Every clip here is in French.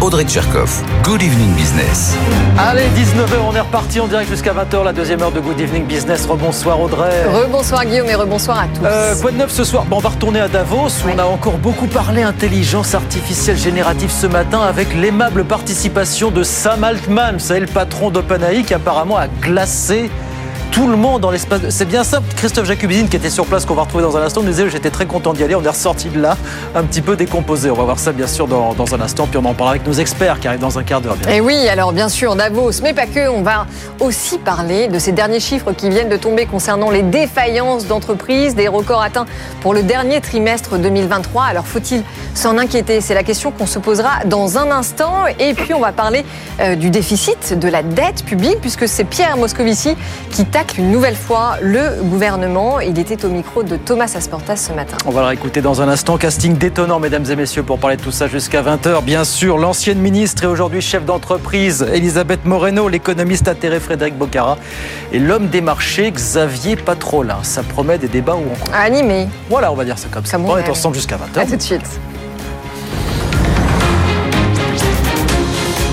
Audrey Tcherkov. Good evening business. Allez, 19h, on est reparti en direct jusqu'à 20h, la deuxième heure de Good Evening Business. Rebonsoir Audrey. Rebonsoir Guillaume et rebonsoir à tous. Euh, quoi de neuf ce soir bon, On va retourner à Davos où on a encore beaucoup parlé intelligence artificielle générative ce matin avec l'aimable participation de Sam Altman, vous savez, le patron d'OpenAI qui apparemment a glacé tout le monde dans l'espace. C'est bien ça, Christophe Jacubizine qui était sur place, qu'on va retrouver dans un instant, nous disait j'étais très content d'y aller. On est ressorti de là un petit peu décomposé. On va voir ça bien sûr dans, dans, un instant, puis on en parlera avec nos experts qui arrivent dans un quart d'heure. Et oui, alors bien sûr, Davos, mais pas que. On va aussi parler de ces derniers chiffres qui viennent de tomber concernant les défaillances d'entreprises, des records atteints pour le dernier trimestre 2023. Alors faut-il s'en inquiéter? C'est la question qu'on se posera dans un instant. Et puis on va parler euh, du déficit, de la dette publique, puisque c'est Pierre Moscovici qui tape une nouvelle fois le gouvernement. Il était au micro de Thomas Asportas ce matin. On va le réécouter dans un instant. Casting détonnant, mesdames et messieurs, pour parler de tout ça jusqu'à 20h. Bien sûr, l'ancienne ministre et aujourd'hui chef d'entreprise, Elisabeth Moreno, l'économiste atterré Frédéric Bocara et l'homme des marchés, Xavier Patrolin. Ça promet des débats où on Animé. Voilà, on va dire ça comme ça. Comme on est ensemble jusqu'à 20h. À tout de suite.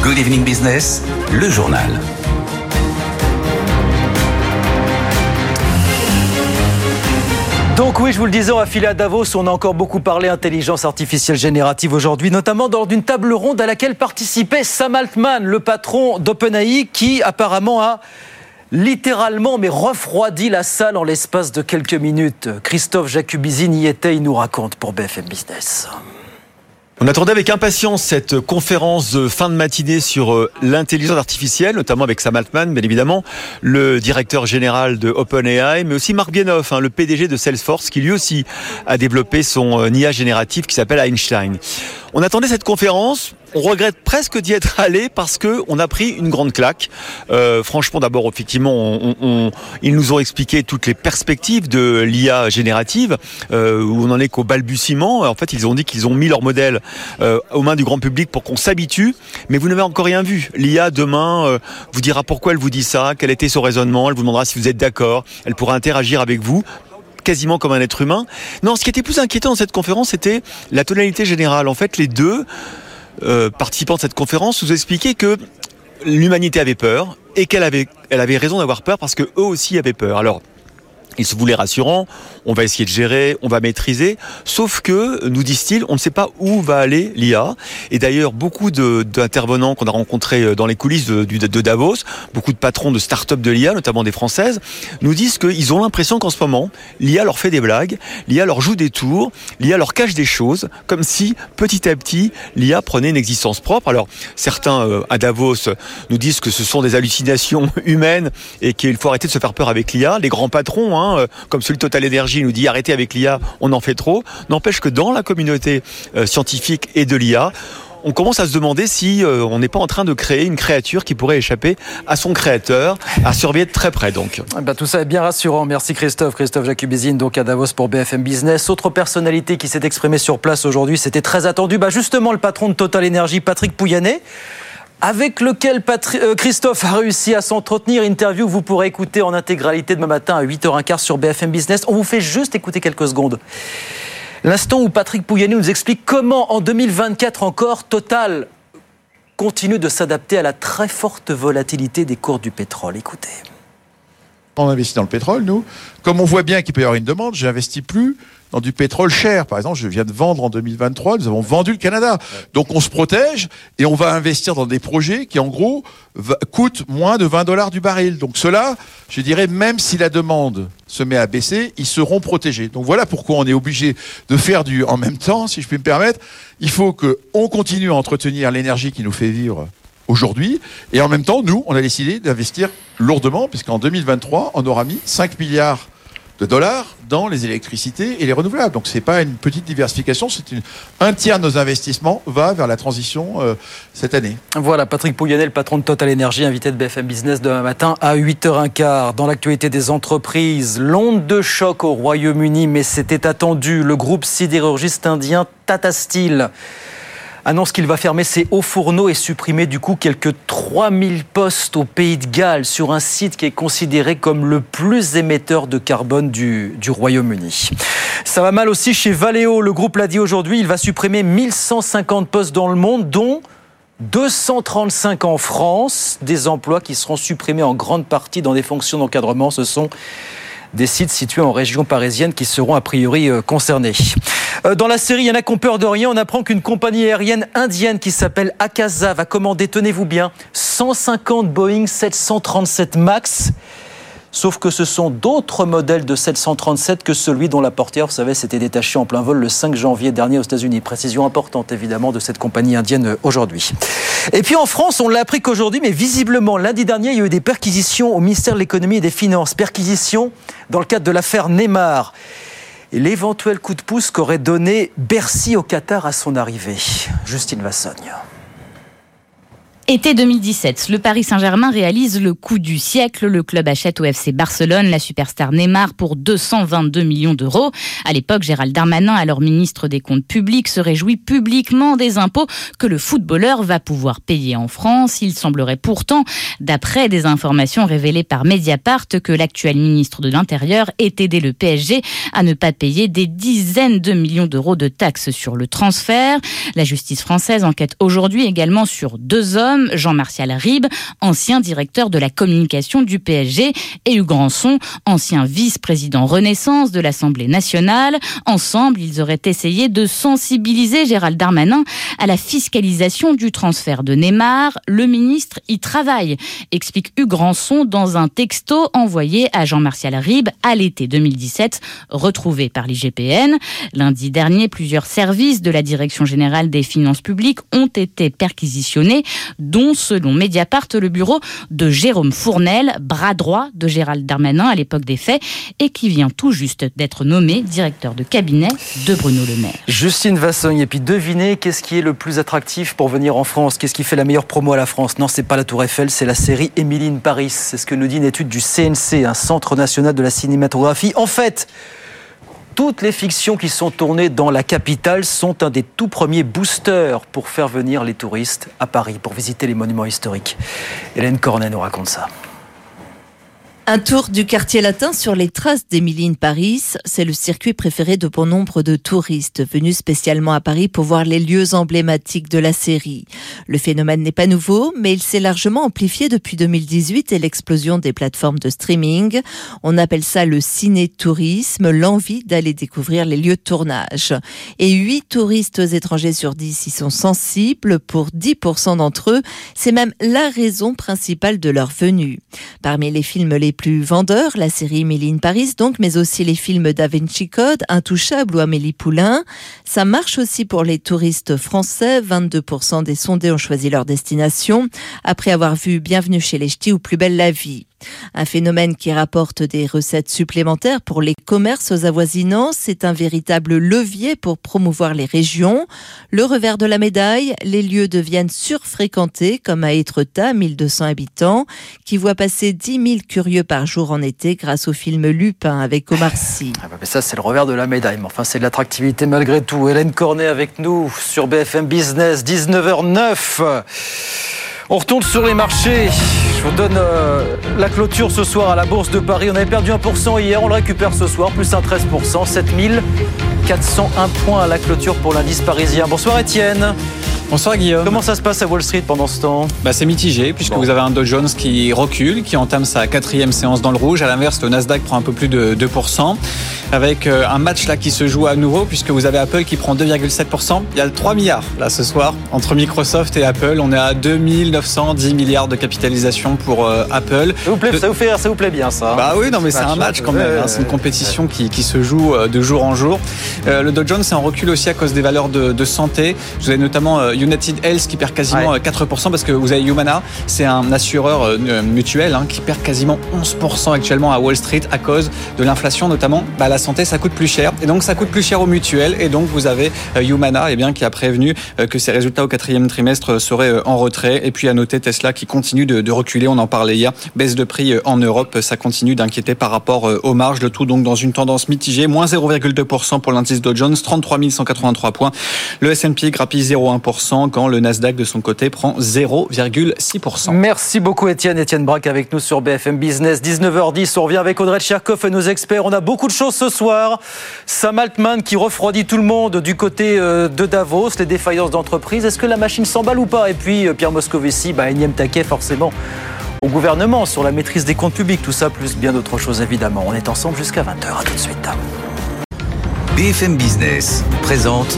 Good evening business, le journal. Donc oui, je vous le disais, on filer à Davos. On a encore beaucoup parlé intelligence artificielle générative aujourd'hui, notamment lors d'une table ronde à laquelle participait Sam Altman, le patron d'OpenAI, qui apparemment a littéralement mais refroidi la salle en l'espace de quelques minutes. Christophe Jacubizine y était, il nous raconte pour BFM Business. On attendait avec impatience cette conférence de fin de matinée sur euh, l'intelligence artificielle, notamment avec Sam Altman, bien évidemment, le directeur général de OpenAI, mais aussi Marc Bienoff, hein, le PDG de Salesforce, qui lui aussi a développé son euh, IA génératif qui s'appelle Einstein. On attendait cette conférence. On regrette presque d'y être allé parce que on a pris une grande claque. Euh, franchement, d'abord, effectivement, on, on, ils nous ont expliqué toutes les perspectives de l'IA générative, euh, où on en est qu'au balbutiement. En fait, ils ont dit qu'ils ont mis leur modèle euh, aux mains du grand public pour qu'on s'habitue, mais vous n'avez encore rien vu. L'IA demain euh, vous dira pourquoi elle vous dit ça, quel était son raisonnement, elle vous demandera si vous êtes d'accord, elle pourra interagir avec vous quasiment comme un être humain. Non, ce qui était plus inquiétant dans cette conférence, c'était la tonalité générale. En fait, les deux euh, participants de cette conférence nous expliquaient que l'humanité avait peur et qu'elle avait, raison d'avoir peur parce que eux aussi avaient peur. Alors, ils se voulaient rassurants, on va essayer de gérer, on va maîtriser, sauf que, nous disent-ils, on ne sait pas où va aller l'IA. Et d'ailleurs, beaucoup d'intervenants qu'on a rencontrés dans les coulisses de, Davos, beaucoup de patrons de start-up de l'IA, notamment des françaises, nous disent qu'ils ont l'impression qu'en ce moment, l'IA leur fait des blagues, l'IA leur joue des tours, l'IA leur cache des choses, comme si, petit à petit, l'IA prenait une existence propre. Alors, certains euh, à Davos nous disent que ce sont des hallucinations humaines et qu'il faut arrêter de se faire peur avec l'IA. Les grands patrons, hein, comme celui de Total Energy nous dit arrêtez avec l'IA, on en fait trop. N'empêche que dans la communauté euh, scientifique et de l'IA, on commence à se demander si euh, on n'est pas en train de créer une créature qui pourrait échapper à son créateur, à surveiller de très près donc. Eh ben, tout ça est bien rassurant. Merci Christophe. Christophe Jacubizine, donc à Davos pour BFM Business. Autre personnalité qui s'est exprimée sur place aujourd'hui, c'était très attendu. Bah, justement, le patron de Total Energy, Patrick Pouyanné avec lequel euh, Christophe a réussi à s'entretenir. Interview que vous pourrez écouter en intégralité demain matin à 8h15 sur BFM Business. On vous fait juste écouter quelques secondes. L'instant où Patrick Pouyanné nous explique comment en 2024 encore Total continue de s'adapter à la très forte volatilité des cours du pétrole. Écoutez. On investit dans le pétrole, nous. Comme on voit bien qu'il peut y avoir une demande, j'investis plus dans du pétrole cher. Par exemple, je viens de vendre en 2023, nous avons vendu le Canada. Donc on se protège et on va investir dans des projets qui, en gros, coûtent moins de 20 dollars du baril. Donc cela, je dirais, même si la demande se met à baisser, ils seront protégés. Donc voilà pourquoi on est obligé de faire du en même temps, si je puis me permettre. Il faut qu'on continue à entretenir l'énergie qui nous fait vivre aujourd'hui. Et en même temps, nous, on a décidé d'investir lourdement, puisqu'en 2023, on aura mis 5 milliards de dollars dans les électricités et les renouvelables. Donc c'est pas une petite diversification, c'est une un tiers de nos investissements va vers la transition euh, cette année. Voilà, Patrick Pouyanné, le patron de Total Energy, invité de BFM Business demain matin à 8h15. Dans l'actualité des entreprises, l'onde de choc au Royaume-Uni, mais c'était attendu. Le groupe sidérurgiste indien Tata Steel annonce qu'il va fermer ses hauts fourneaux et supprimer du coup quelques 3000 postes au Pays de Galles sur un site qui est considéré comme le plus émetteur de carbone du, Royaume-Uni. Ça va mal aussi chez Valeo. Le groupe l'a dit aujourd'hui, il va supprimer 1150 postes dans le monde, dont 235 en France, des emplois qui seront supprimés en grande partie dans des fonctions d'encadrement. Ce sont des sites situés en région parisienne qui seront a priori euh, concernés. Euh, dans la série, il y en a qui ont peur de rien. On apprend qu'une compagnie aérienne indienne qui s'appelle Akasa va commander, tenez-vous bien, 150 Boeing 737 MAX. Sauf que ce sont d'autres modèles de 737 que celui dont la portière, vous savez, s'était détachée en plein vol le 5 janvier dernier aux États-Unis. Précision importante, évidemment, de cette compagnie indienne euh, aujourd'hui. Et puis en France, on l'a appris qu'aujourd'hui, mais visiblement, lundi dernier, il y a eu des perquisitions au ministère de l'économie et des finances. Perquisitions dans le cadre de l'affaire Neymar. Et l'éventuel coup de pouce qu'aurait donné Bercy au Qatar à son arrivée. Justine Vassogne. Été 2017, le Paris Saint-Germain réalise le coup du siècle. Le club achète au FC Barcelone la superstar Neymar pour 222 millions d'euros. À l'époque, Gérald Darmanin, alors ministre des Comptes publics, se réjouit publiquement des impôts que le footballeur va pouvoir payer en France. Il semblerait pourtant, d'après des informations révélées par Mediapart, que l'actuel ministre de l'Intérieur ait aidé le PSG à ne pas payer des dizaines de millions d'euros de taxes sur le transfert. La justice française enquête aujourd'hui également sur deux hommes Jean-Martial Ribes, ancien directeur de la communication du PSG, et Hugues Ranson, ancien vice-président Renaissance de l'Assemblée nationale. Ensemble, ils auraient essayé de sensibiliser Gérald Darmanin à la fiscalisation du transfert de Neymar. Le ministre y travaille, explique Hugues Ranson dans un texto envoyé à Jean-Martial Ribes à l'été 2017, retrouvé par l'IGPN. Lundi dernier, plusieurs services de la Direction générale des finances publiques ont été perquisitionnés, dont, selon Mediapart, le bureau de Jérôme Fournel, bras droit de Gérald Darmanin à l'époque des faits, et qui vient tout juste d'être nommé directeur de cabinet de Bruno Le Maire. Justine Vassogne, et puis devinez qu'est-ce qui est le plus attractif pour venir en France? Qu'est-ce qui fait la meilleure promo à la France? Non, c'est pas la Tour Eiffel, c'est la série Émilie Paris. C'est ce que nous dit une étude du CNC, un Centre national de la cinématographie. En fait, toutes les fictions qui sont tournées dans la capitale sont un des tout premiers boosters pour faire venir les touristes à Paris, pour visiter les monuments historiques. Hélène Cornet nous raconte ça. Un tour du quartier latin sur les traces d'Émilie Paris, c'est le circuit préféré de bon nombre de touristes venus spécialement à Paris pour voir les lieux emblématiques de la série. Le phénomène n'est pas nouveau, mais il s'est largement amplifié depuis 2018 et l'explosion des plateformes de streaming. On appelle ça le ciné-tourisme, l'envie d'aller découvrir les lieux de tournage. Et 8 touristes étrangers sur 10 y sont sensibles. Pour 10% d'entre eux, c'est même la raison principale de leur venue. Parmi les films les plus vendeurs, la série Méline Paris donc, mais aussi les films Da Code, Intouchable ou Amélie Poulain. Ça marche aussi pour les touristes français. 22% des sondés ont choisi leur destination après avoir vu Bienvenue chez les Ch'tis ou Plus belle la vie. Un phénomène qui rapporte des recettes supplémentaires pour les commerces avoisinants. C'est un véritable levier pour promouvoir les régions. Le revers de la médaille, les lieux deviennent surfréquentés, comme à Étretat, 1200 habitants, qui voit passer 10 000 curieux par jour en été grâce au film Lupin avec Omar Sy. Ah bah, ça, c'est le revers de la médaille. Mais enfin, c'est de l'attractivité malgré tout. Hélène Cornet avec nous sur BFM Business, 19h09. On retourne sur les marchés. Je vous donne euh, la clôture ce soir à la Bourse de Paris. On avait perdu 1% hier, on le récupère ce soir, plus un 13%, 7401 points à la clôture pour l'indice parisien. Bonsoir Étienne. Bonsoir Guillaume. Comment ça se passe à Wall Street pendant ce temps? Bah, C'est mitigé puisque Bon. vous avez un Dow Jones qui recule, qui entame sa quatrième séance dans le rouge. À l'inverse, le Nasdaq prend un peu plus de 2%. Avec euh, un match là qui se joue à nouveau puisque vous avez Apple qui prend 2,7%. Il y a 3 milliards là ce soir entre Microsoft et Apple. On est à 2910 milliards de capitalisation pour euh, Apple. ça vous, plaît, ça, vous fait, ça vous plaît bien ça hein Bah oui, non mais c'est un match quand même. hein. C'est une compétition qui, qui se joue euh, de jour en jour. Euh, le Dow Jones est en recul aussi à cause des valeurs de, de santé. Vous avez notamment euh, United Health qui perd quasiment Ouais. euh, 4% parce que vous avez Humana, c'est un assureur euh, mutuel hein, qui perd quasiment 11% actuellement à Wall Street à cause de l'inflation, notamment bah, la santé, ça coûte plus cher. Et donc, ça coûte plus cher aux mutuelles. Et donc, vous avez euh, Humana, eh bien, qui a prévenu euh, que ses résultats au quatrième trimestre seraient euh, en retrait. Et puis, à noter Tesla qui continue de, de reculer. On en parlait hier. Baisse de prix en Europe. Ça continue d'inquiéter par rapport aux marges. Le tout, donc, dans une tendance mitigée. Moins 0,2% pour l'indice Dow Jones, 33 183 points. Le S&P grappille 0,1% quand le Nasdaq, de son côté, prend 0,6%. Merci beaucoup, Étienne. Étienne Braque avec nous sur BFM Business. 19h10, on revient avec Audrey Tcherkov et nos experts. On a beaucoup de choses ce soir. Sam Altman qui refroidit tout le monde du côté euh, de Davos, les défaillances d'entreprise. Est-ce que la machine s'emballe ou pas? Et puis euh, Pierre Moscovici, bah, énième taquet forcément au gouvernement sur la maîtrise des comptes publics. Tout ça, plus bien d'autres choses évidemment. On est ensemble jusqu'à 20h. À tout de suite. BFM Business présente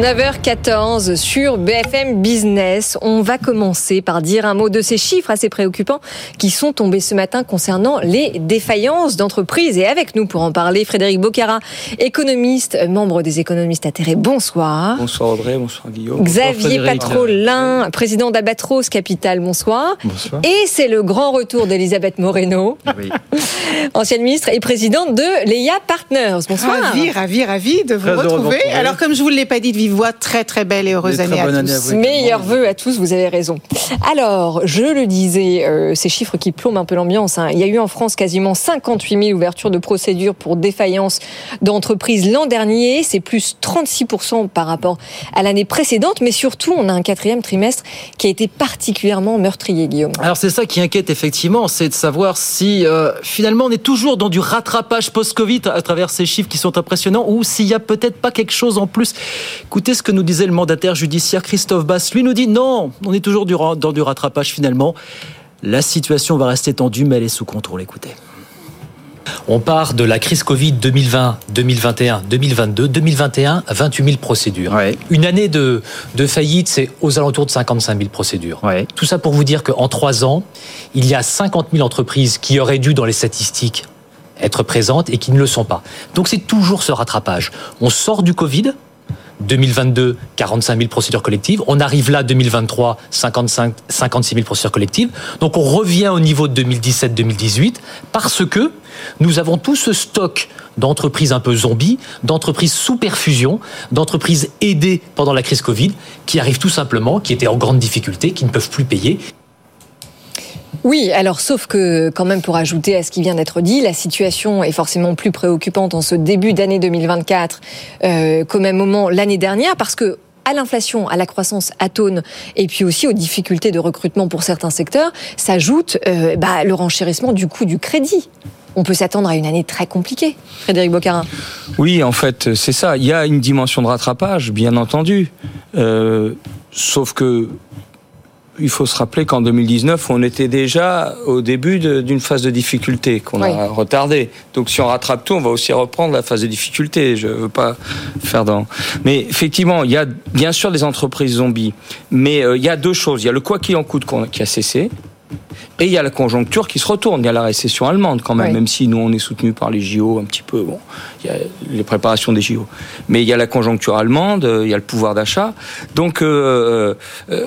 19h14 sur BFM Business. On va commencer par dire un mot de ces chiffres assez préoccupants qui sont tombés ce matin concernant les défaillances d'entreprises. Et avec nous pour en parler, Frédéric Bocara, économiste, membre des économistes atterrés. Bonsoir. Bonsoir Audrey, bonsoir Guillaume. Xavier Patrolin, président d'Abatros Capital. Bonsoir. Bonsoir. Et c'est le grand retour d'Elisabeth Moreno, ancienne ministre et présidente de Leia Partners. Bonsoir. Ravi, ravi, ravi de vous Très retrouver. Alors, comme je vous l'ai pas dit de vive voix, très très belle et heureuse année à tous. année à vous. Oui, Meilleurs vœux à tous, vous avez raison. Alors, je le disais, euh, ces chiffres qui plombent un peu l'ambiance. hein. Il y a eu en France quasiment 58 000 ouvertures de procédures pour défaillance d'entreprises l'an dernier. C'est plus 36% par rapport à l'année précédente. Mais surtout, on a un quatrième trimestre qui a été particulièrement meurtrier, Guillaume. Alors c'est ça qui inquiète effectivement, c'est de savoir si euh, finalement on est toujours dans du rattrapage post-Covid à travers ces chiffres qui sont impressionnants ou s'il y a peut-être pas quelque chose en plus. Écoutez ce que nous disait le mandataire judiciaire Christophe Bass. Lui nous dit non, on est toujours dans du rattrapage finalement. La situation va rester tendue mais elle est sous contrôle. Écoutez. On part de la crise Covid 2020, 2021, 2022, 2021, 28 000 procédures. Une année de, de faillite, c'est aux alentours de 55 000 procédures. Tout ça pour vous dire qu'en trois ans, il y a 50 000 entreprises qui auraient dû, dans les statistiques, être présentes et qui ne le sont pas. Donc c'est toujours ce rattrapage. On sort du Covid. 2022, 45 000 procédures collectives. On arrive là, 2023, 55, 56 000 procédures collectives. Donc on revient au niveau de 2017-2018 parce que nous avons tout ce stock d'entreprises un peu zombies, d'entreprises sous perfusion, d'entreprises aidées pendant la crise Covid, qui arrivent tout simplement, qui étaient en grande difficulté, qui ne peuvent plus payer. Oui, alors sauf que quand même pour ajouter à ce qui vient d'être dit, la situation est forcément plus préoccupante en ce début d'année 2024 euh, qu'au même moment l'année dernière parce que à l'inflation, à la croissance atone et puis aussi aux difficultés de recrutement pour certains secteurs, s'ajoute euh, bah, le renchérissement du coût du crédit. On peut s'attendre à une année très compliquée, Frédéric Boccarin. Oui, en fait, c'est ça. Il y a une dimension de rattrapage, bien entendu. Euh, sauf que il faut se rappeler qu'en 2019, on était déjà au début d'une phase de difficulté qu'on Oui. a retardée. Donc, si on rattrape tout, on va aussi reprendre la phase de difficulté. Je veux pas faire dans. Mais effectivement, il y a bien sûr des entreprises zombies, mais euh, il y a deux choses. Il y a le quoi qu'il en coûte qui a cessé. Et il y a la conjoncture qui se retourne. Il y a la récession allemande quand même, Oui. même si nous on est soutenu par les JO un petit peu. Bon, il y a les préparations des JO, mais il y a la conjoncture allemande, euh, il y a le pouvoir d'achat. Donc euh, euh,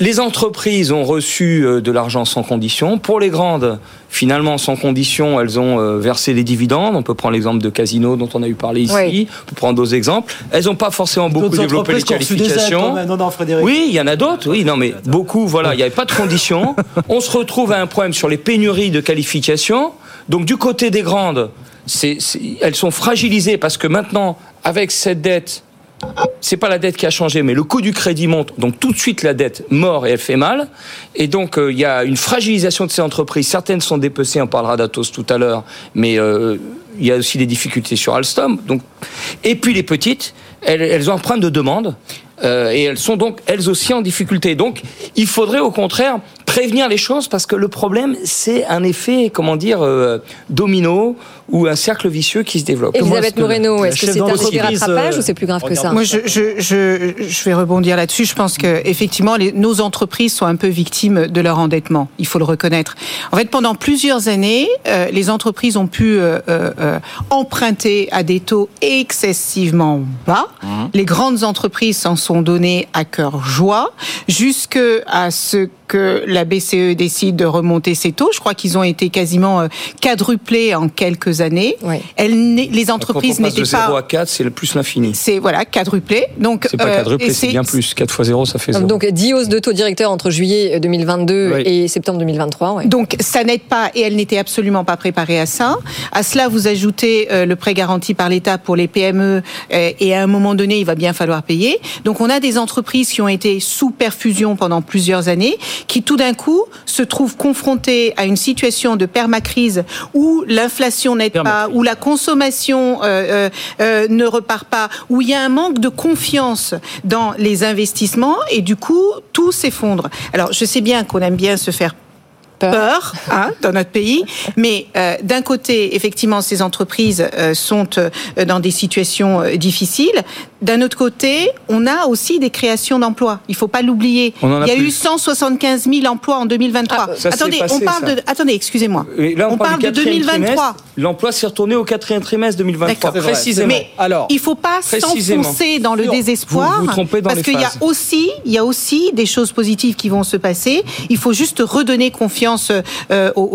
les entreprises ont reçu euh, de l'argent sans condition. Pour les grandes, finalement, sans condition, elles ont euh, versé les dividendes. On peut prendre l'exemple de Casino dont on a eu parlé ici. Oui. On peut prendre d'autres exemples. Elles n'ont pas forcément beaucoup développé les aides, qualifications. Non, non, Frédéric. Oui, il y en a d'autres, oui, non, mais beaucoup, voilà, il n'y avait pas de conditions. On se retrouve à un problème sur les pénuries de qualification. Donc, du côté des grandes, c'est, c'est- elles sont fragilisées parce que maintenant, avec cette dette, c'est pas la dette qui a changé, mais le coût du crédit monte. Donc tout de suite la dette mord et elle fait mal. Et donc euh, il y a une fragilisation de ces entreprises. Certaines sont dépecées, on parlera d'Atos tout à l'heure, mais euh, il y a aussi des difficultés sur Alstom. Donc et puis les petites, elles, elles problème de demande. euh, et elles sont donc elles aussi en difficulté. Donc il faudrait au contraire prévenir les choses parce que le problème, c'est un effet, comment dire, euh, domino ou un cercle vicieux qui se développe. Elisabeth Moreno, est-ce que c'est un d'entreprise, rattrapage euh, ou c'est plus grave que ça Moi, je, je, je, je vais rebondir là-dessus. Je pense que effectivement, les, nos entreprises sont un peu victimes de leur endettement. Il faut le reconnaître. En fait, pendant plusieurs années, euh, les entreprises ont pu euh, emprunter à des taux excessivement bas. Les grandes entreprises s'en sont données à cœur joie, jusque à ce que la BCE décide de remonter ses taux. Je crois qu'ils ont été quasiment euh, quadruplés en quelques années. Les entreprises on passe de n'étaient 0 pas à 4, c'est le plus l'infini. c'est voilà quadruplé. Donc C'est pas euh, quadruplé, c'est bien plus. 4 fois 0, ça fait 0. Donc 10 hausses de taux directeurs entre juillet 2022 Oui. et septembre 2023. ouais. Donc ça n'aide pas et elle n'était absolument pas préparée à ça. À cela, vous ajoutez euh, le prêt garanti par l'État pour les PME euh, et à un moment donné, il va bien falloir payer. Donc on a des entreprises qui ont été sous perfusion pendant plusieurs années, qui tout d'un coup se trouvent confrontées à une situation de permacrise où l'inflation n'aide pas, où la consommation euh, euh, euh, ne repart pas, où il y a un manque de confiance dans les investissements et du coup tout s'effondre. Alors je sais bien qu'on aime bien se faire peur, hein, dans notre pays. Mais euh, d'un côté, effectivement, ces entreprises euh, sont euh, dans des situations euh, difficiles. D'un autre côté, on a aussi des créations d'emplois. Il faut pas l'oublier. On en a Il y a eu plus. 175 000 emplois en 2023. Ah, attendez, passé, on parle ça. de. Attendez, excusez-moi. On, on parle de quatrième 2023. trimestre. L'emploi s'est retourné au quatrième trimestre 2023, D'accord. précisément. Mais il faut pas s'enfoncer dans le désespoir. vous vous trompez dans parce qu'il y a aussi, il y a aussi des choses positives qui vont se passer. Il faut juste redonner confiance euh, aux, aux-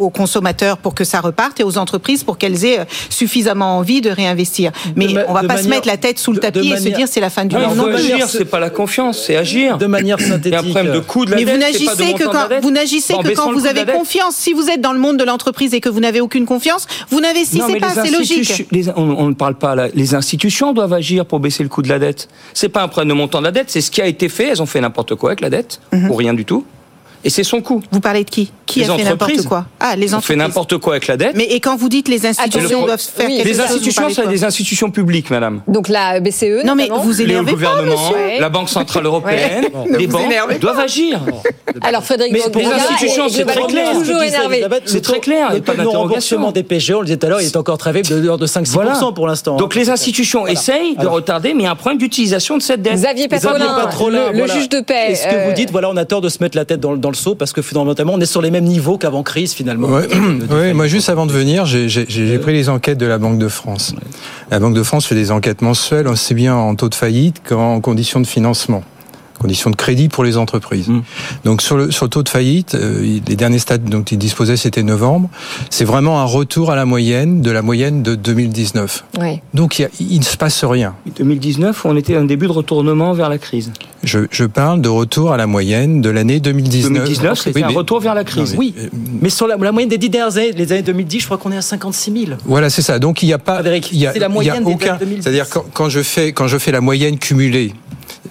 aux- aux consommateurs pour que ça reparte et aux entreprises pour qu'elles aient euh, suffisamment envie de réinvestir. Mais ma- on va de pas se mettre la tête sous le de- de tapis et se manière- dire c'est la fin du Non, monde. Non agir, c'est pas la confiance, c'est agir. De manière Il y a un synthétique. problème de coût de la Mais vous dette, de n'agissez que quand vous n'agissez que quand vous avez confiance. Si vous êtes dans le monde de l'entreprise et que vous n'avez aucune confiance, vous Non, n'investissez pas. C'est institutions- logique. les- on, on ne parle pas là. Les institutions doivent agir pour baisser le coût de la dette. C'est pas un problème de montant de la dette, c'est ce qui a été fait. Elles ont fait n'importe quoi avec la dette, ou rien du tout. Et c'est son coût. Vous parlez de qui? Qui Les a fait n'importe quoi? Ah, les On fait n'importe quoi avec la dette. Mais et quand vous dites les institutions le- doivent faire oui, quelque les institutions, c'est des institutions publiques, madame. Donc la BCE, Non mais vous Le énervez pas, gouvernement, la Banque Centrale Européenne, Ne les vous banques doivent agir. Alors Frédéric les institutions, est c'est très clair. C'est très clair, Le taux de d'interrogation. des PGE, on le disait tout à l'heure, il est encore très faible, de l'ordre de 5-6% Voilà. pour l'instant. Donc les institutions essayent de retarder, mais il y a un problème d'utilisation de cette dette. Xavier Patrolin, le, le juge de paix. Est-ce que euh, vous dites, voilà, on a tort de se mettre la tête dans, le- dans le seau parce que fondamentalement, on est sur les mêmes niveaux qu'avant crise finalement. Ouais, ouais, moi juste avant de venir, j'ai pris les enquêtes de la Banque de France. La Banque de France fait des enquêtes mensuelles, aussi bien en taux de faillite qu'en conditions de financement, conditions de crédit pour les entreprises. Donc sur le, sur le taux de faillite, euh, les derniers stats dont il disposait, c'était novembre. C'est vraiment un retour à la moyenne de la moyenne de 2019. Oui. Donc il, y a- il ne se passe rien. 2019, on était à un début de retournement vers la crise. Je, je parle de retour à la moyenne de l'année 2019. 2019, c'était Oui, un mais- retour vers la crise. Non, Oui, mais- mais sur la, la moyenne des dix dernières années, les années 2010, je crois qu'on est à 56 000. Voilà, c'est ça. Donc il n'y a pas, Frédéric, il y a, la il y a moyenne des aucun. dates 2010. C'est-à-dire quand, quand je fais quand je fais la moyenne cumulée,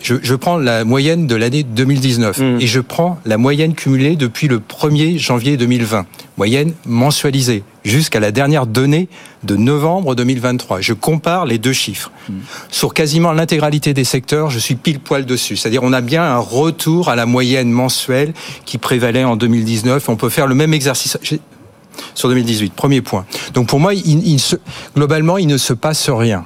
je, je prends la moyenne de l'année 2019 Mm. et je prends la moyenne cumulée depuis le 1er janvier 2020, moyenne mensualisée jusqu'à la dernière donnée de novembre 2023. Je compare les deux chiffres. Sur quasiment l'intégralité des secteurs, je suis pile poil dessus. C'est-à-dire on a bien un retour à la moyenne mensuelle qui prévalait en 2019. On peut faire le même exercice. Sur 2018. Premier point. Donc pour moi, il, il se, globalement, il ne se passe rien.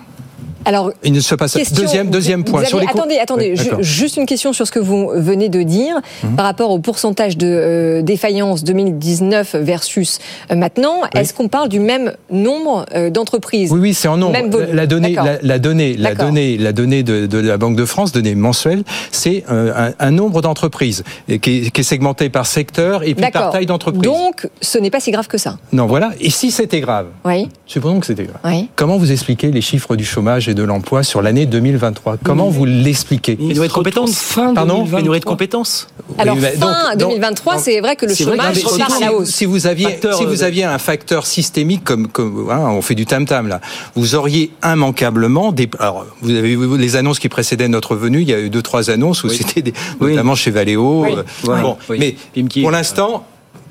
Alors, Il ne se passe question- deuxième deuxième point sur les attendez, attendez, Oui, juste une question sur ce que vous venez de dire Mhm. par rapport au pourcentage de euh, défaillance 2019 versus euh, maintenant. Est-ce qu'on parle du même nombre euh, d'entreprises? Oui, oui, c'est en nombre. Même. La, la donnée, la, la donnée, la donnée, la donnée de, de la Banque de France, donnée mensuelle, c'est euh, un, un nombre d'entreprises qui, est, qui est segmenté par secteur et puis par taille d'entreprise. Donc, ce n'est pas si grave que ça. Non, voilà. Et si c'était grave, Oui. supposons que c'était grave. Oui. Comment vous expliquez les chiffres du chômage et de l'emploi sur l'année 2023 Comment vous l'expliquez Pénurie de compétences. Fin Pardon 2023. Pénurie de compétences. Alors, Oui, fin donc- donc- 2023, donc- c'est vrai que le chômage repart à la hausse. Si vous aviez, Facteur, si vous euh, aviez un facteur systémique comme, comme hein, on fait du tam tam là, vous auriez immanquablement des. Alors, vous avez vu les annonces qui précédaient notre venue. Il y a eu deux trois annonces où c'était des- notamment chez Valeo. Oui. euh, Oui. bon, Oui. mais Pimki. pour l'instant.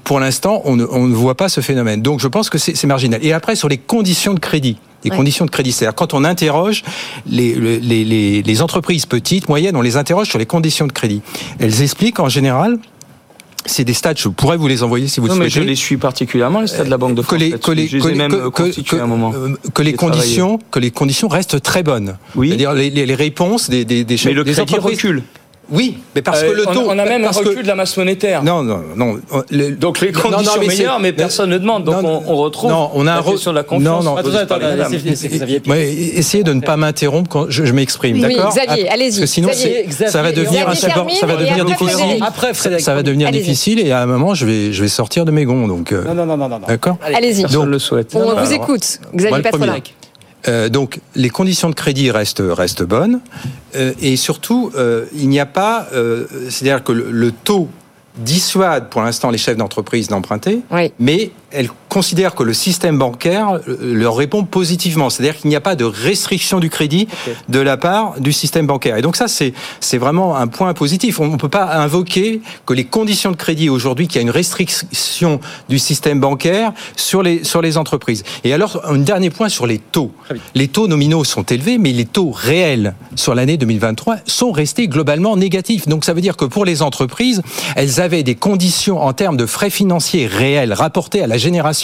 Pour l'instant, on ne, on ne voit pas ce phénomène. Donc, je pense que c'est marginal. Et après, sur les conditions de crédit, les Ouais. conditions de crédit, c'est-à-dire quand on interroge les, les, les, les entreprises petites, moyennes, on les interroge sur les conditions de crédit. Elles expliquent en général c'est des stats, je pourrais vous les envoyer si vous non, le mais souhaitez. je les suis particulièrement, les stats de la Banque de France. que les, là-dessus. que les, je les que ai les- même que- que- constitués à un moment. que les J'ai travaillé. conditions, que les conditions restent très bonnes. Oui. C'est-à-dire les, les- les réponses des, des, des Mais le des entreprises- recule. Oui, mais parce Euh, que le on- taux. On a même un que- recul de la masse monétaire. Non, non, non. le- Donc les Non, non, conditions mais meilleures, mais personne ne demande. Donc Non, on, on retrouve non, on a un la re- question de la confiance. Non, non. madames. Ouais, essayez de ne pas m'interrompre quand je, je m'exprime, Oui, d'accord Xavier, Ah, allez-y. Parce que sinon, Xavier. ça va devenir, Xavier ça va- devenir difficile. Après, Frédéric. Ça va devenir difficile et à un moment, je vais, je vais sortir de mes gonds. Donc, euh, Non, non, non, non, non. non. d'accord. Allez-y. On vous écoute, Xavier. Patrolin. Euh, donc les conditions de crédit restent restent bonnes Euh, et surtout euh, il n'y a pas c'est-à-dire que le, le taux dissuade pour l'instant les chefs d'entreprise d'emprunter, Oui. mais elle considère que le système bancaire euh, leur répond positivement. C'est-à-dire qu'il n'y a pas de restriction du crédit de la part du système bancaire. Et donc ça, c'est c'est vraiment un point positif. On ne peut pas invoquer que les conditions de crédit aujourd'hui, qu'il y a une restriction du système bancaire sur les sur les entreprises. Et alors, un dernier point sur les taux. Les taux nominaux sont élevés, mais les taux réels sur l'année 2023 sont restés globalement négatifs. Donc ça veut dire que pour les entreprises, elles avaient des conditions en termes de frais financiers réels rapportés à la génération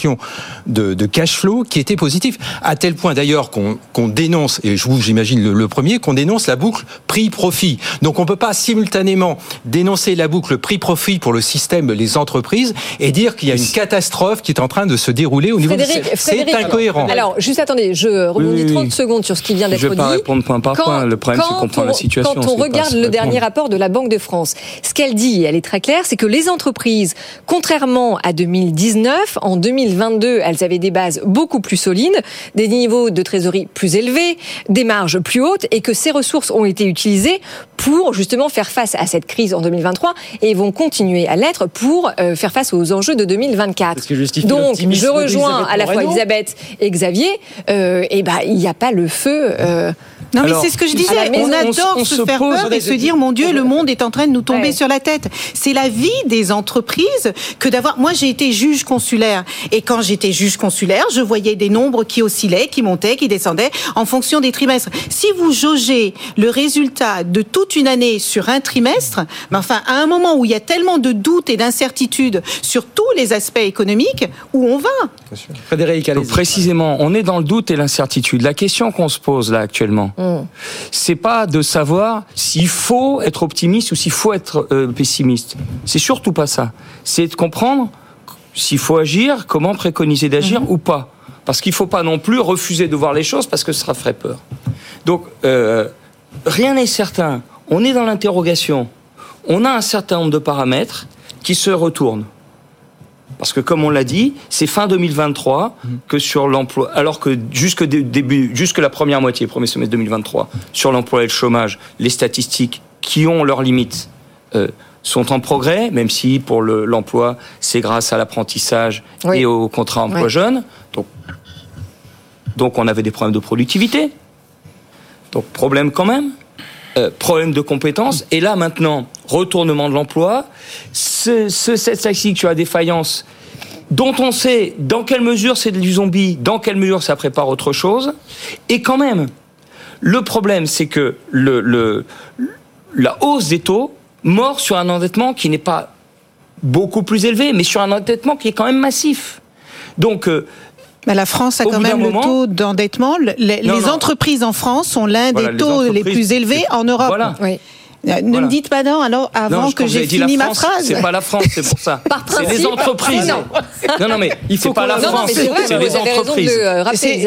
de, de cash flow qui étaient positifs. À tel point d'ailleurs qu'on dénonce, et je vous j'imagine le, le premier, qu'on dénonce la boucle prix-profit. Donc on peut pas simultanément dénoncer la boucle prix-profit pour le système, les entreprises, et dire qu'il y a une catastrophe qui est en train de se dérouler au niveau Frédéric, de... C'est incohérent. Alors, juste attendez, je rebondis Oui, oui, 30 oui. secondes sur ce qui vient d'être Je dit. vais pas répondre point par point. Le problème, c'est comprendre la situation. Quand on regarde le répondre. dernier rapport de la Banque de France, ce qu'elle dit, elle est très claire, c'est que les entreprises, contrairement à 2019, en 2022, elles avaient des bases beaucoup plus solides, des niveaux de trésorerie plus élevés, des marges plus hautes, et que ces ressources ont été utilisées pour justement faire face à cette crise en 2023 et vont continuer à l'être pour euh, faire face aux enjeux de 2024. C'est ce qui justifie Donc, je rejoins à la fois. Elisabeth et Xavier. Euh, et ben, il n'y a pas le feu. euh, Non, mais c'est ce que je disais. On adore se- on se, se faire peur et se dire, mon Dieu, le monde est en train de nous tomber Ouais. sur la tête. C'est la vie des entreprises que d'avoir. Moi, j'ai été juge consulaire. Et quand j'étais juge consulaire, je voyais des nombres qui oscillaient, qui montaient, qui descendaient en fonction des trimestres. Si vous jaugez le résultat de toute une année sur un trimestre, mais enfin, à un moment où il y a tellement de doutes et d'incertitudes sur tous les aspects économiques, où on va? Frédéric, allez Donc précisément, on est dans le doute et l'incertitude. La question qu'on se pose là actuellement, Mm. c'est pas de savoir s'il faut être optimiste ou s'il faut être euh, pessimiste. C'est surtout pas ça. C'est de comprendre s'il faut agir, comment préconiser d'agir ou pas. Parce qu'il faut pas non plus refuser de voir les choses parce que ça ferait peur. Donc euh, rien n'est certain. On est dans l'interrogation. On a un certain nombre de paramètres qui se retournent. Parce que comme on l'a dit, c'est fin 2023 que sur l'emploi, alors que jusque dé- début, jusque la première moitié, premier semestre 2023, sur l'emploi et le chômage, les statistiques qui ont leurs limites euh, sont en progrès, même si pour le- l'emploi, c'est grâce à l'apprentissage Oui. et au contrat emploi Oui. jeune. Donc, donc on avait des problèmes de productivité. Donc problème quand même. Euh, problème de compétences. Et là maintenant, retournement de l'emploi. Ce, ce, cette statistique sur la défaillance, dont on sait dans quelle mesure c'est du zombie, dans quelle mesure ça prépare autre chose. Et quand même, le problème, c'est que le, le, la hausse des taux mord sur un endettement qui n'est pas beaucoup plus élevé, mais sur un endettement qui est quand même massif. Donc, euh, Bah, la France a Au quand même le moment- taux d'endettement. Le- Les, Non, les non. entreprises en France ont l'un Voilà, des taux les plus élevés en Europe. Voilà. Oui. Euh, Ne Voilà. me dites pas non alors avant Non, que j'ai fini ma phrase. C'est pas la France, c'est pour ça. Par C'est les entreprises. non. Non, non, mais il faut pas la Non, France, c'est les entreprises.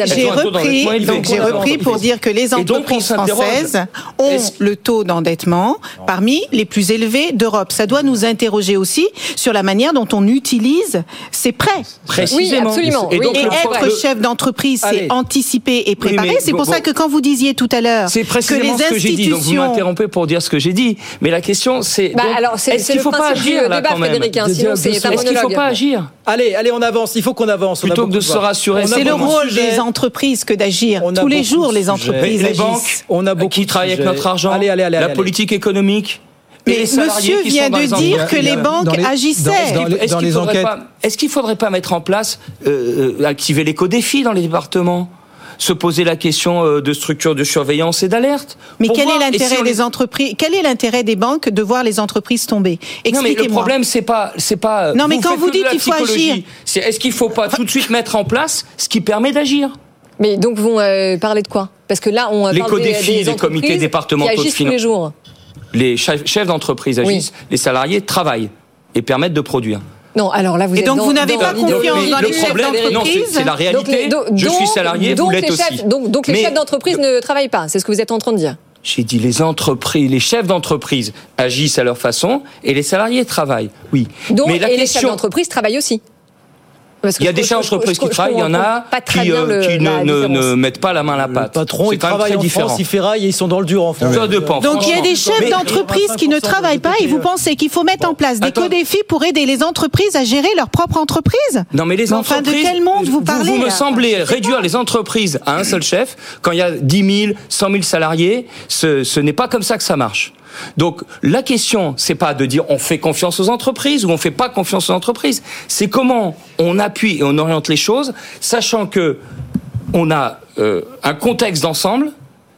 J'ai repris, donc j'ai repris pour dire que les donc, entreprises françaises ont le taux d'endettement parmi les plus élevés d'Europe. Ça doit nous interroger aussi sur la manière dont on utilise ces prêts. Précisément. Oui, absolument. Et donc, Et le être le- chef d'entreprise, c'est anticiper et préparer. c'est pour bon, ça que quand vous disiez tout à l'heure que les. Donc vous institutions m'interrompez pour dire ce que j'ai dit. Mais la question, c'est. Bah, alors, c'est est-ce qu'il le faut pas agir là débat, quand même Frédéric. hein, sinon, c'est Est-ce qu'il faut monologue. pas agir Allez, allez, on avance. Il faut qu'on avance. Plutôt que de se rassurer, On a C'est le beaucoup de rôle des entreprises que d'agir. On a Tous les beaucoup jours, de les entreprises les banques On a beaucoup qui travaillent avec notre argent, Allez, allez, allez, la politique économique. et Mais monsieur vient de dire que les banques dans les- agissaient. Est-ce qu'il faudrait pas- qu'il faudrait pas mettre en place, euh, euh, activer l'éco-défi dans les départements? Se poser la question euh, de structure de surveillance et d'alerte. Mais quel voir- est l'intérêt si on des les- entreprises Quel est l'intérêt des banques de voir les entreprises tomber? Non, mais le Expliquez-moi. problème, c'est pas, c'est pas. Non, mais quand vous dites qu'il faut agir. c'est est-ce qu'il faut pas tout de suite mettre en place ce qui permet d'agir? Mais donc, vont euh, parler de quoi? Parce que là, on Les parle des- codéfis, des les comités départementaux qui de tous les finance. jours. Les chefs d'entreprise Oui. agissent, les salariés travaillent et permettent de produire. Non, alors là, vous Et donc, dans- vous n'avez pas confiance dans le les chefs problème, non, c'est- d'entreprise c'est la réalité. Donc les- je suis salarié, donc vous l'êtes chefs-. Donc, donc les Mais chefs d'entreprise ne travaillent pas, c'est ce que vous êtes en train de dire. J'ai dit les entreprises, les chefs d'entreprise agissent à leur façon et les salariés travaillent. Oui. Donc, Mais la et les chefs question, d'entreprise travaillent aussi. Parce que il y a des chefs je- qui travaillent, il y en a qui, euh, le- qui la ne, ne- différence. ne mettent pas la main à la Le pâte. patron, C'est il quand même travaille très en différent. France, il ferraille et ils sont dans le dur en France. Ça dépend. Donc il y a des chefs d'entreprise qui ne 25% travaillent pas et vous TPE. pensez qu'il faut mettre en place des codéfis pour aider les entreprises à gérer leur propre entreprise Non, mais les enfin, de entreprises. quel monde vous parlez, Vous me semblez réduire les entreprises à un seul chef quand il y a 10 000, 100 000 salariés. Ce, ce n'est pas comme ça que ça marche. Donc la question, c'est pas de dire on fait confiance aux entreprises ou on fait pas confiance aux entreprises. C'est comment on appuie et on oriente les choses, sachant que on a euh, un contexte d'ensemble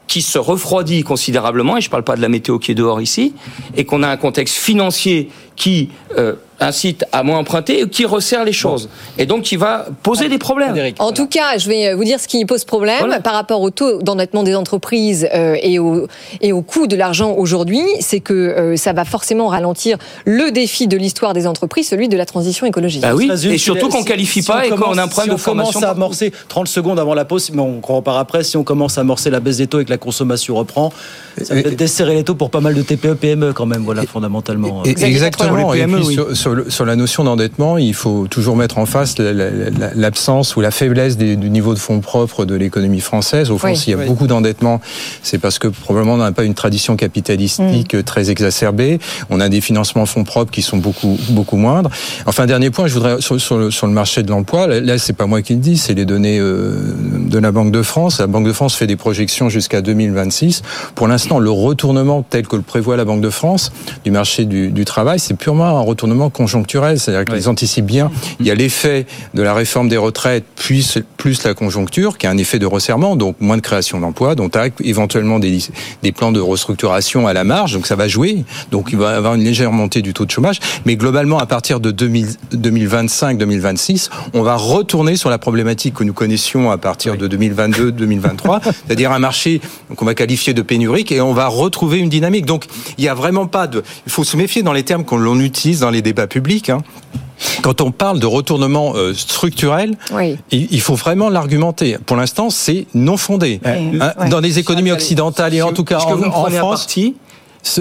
qui se refroidit considérablement, et je ne parle pas de la météo qui est dehors ici, et qu'on a un contexte financier qui euh, incite à moins emprunter et qui resserre les choses. Et donc qui va poser des problèmes. En tout cas, je vais vous dire ce qui pose problème Voilà. par rapport au taux d'endettement des entreprises euh, et, au, et au coût de l'argent aujourd'hui, c'est que euh, ça va forcément ralentir le défi de l'histoire des entreprises, celui de la transition écologique. Bah oui, et si surtout qu'on si- qualifie si pas et qu'on commence- a un problème si de on formation. commence à amorcer 30 secondes avant la pause, mais on repart après. Si on commence à amorcer la baisse des taux et que la consommation reprend, ça va peut-être desserrer les taux pour pas mal de TPE, PME quand même, voilà, fondamentalement. Et- Exactement. Et PME, puis oui. sur, sur le- sur la notion d'endettement, il faut toujours mettre en face la- la- la- l'absence ou la faiblesse des- du niveau de fonds propres de l'économie française. Au fond, Oui. s'il y a Oui. beaucoup d'endettement, c'est parce que probablement on n'a pas une tradition capitalistique très exacerbée. On a des financements fonds propres qui sont beaucoup beaucoup moindres. Enfin, dernier point, je voudrais sur, sur le, sur le marché de l'emploi. Là, là, c'est pas moi qui le dis, c'est les données euh, de la Banque de France. La Banque de France fait des projections jusqu'à 2026. Pour l'instant, le retournement tel que le prévoit la Banque de France du marché du, du travail, c'est purement un retournement conjoncturel. C'est-à-dire qu'ils anticipent bien. Il y a l'effet de la réforme des retraites plus plus la conjoncture, qui a un effet de resserrement, donc moins de création d'emplois, dont acte éventuellement des, des plans de restructuration à la marge. Donc ça va jouer. Donc il va y avoir une légère montée du taux de chômage. Mais globalement, à partir de 2000 2025-2026, on va retourner sur la problématique que nous connaissions à partir de 2022-2023, c'est-à-dire un marché qu'on va qualifier de pénurique et on va retrouver une dynamique. Donc il n'y a vraiment pas de... Il faut se méfier dans les termes qu'on l'on utilise dans les débats publics. hein. Quand on parle de retournement euh, structurel, Oui. il il faut vraiment l'argumenter. Pour l'instant, c'est non fondé. Hein. Dans les économies occidentales et en tout cas en, France, partie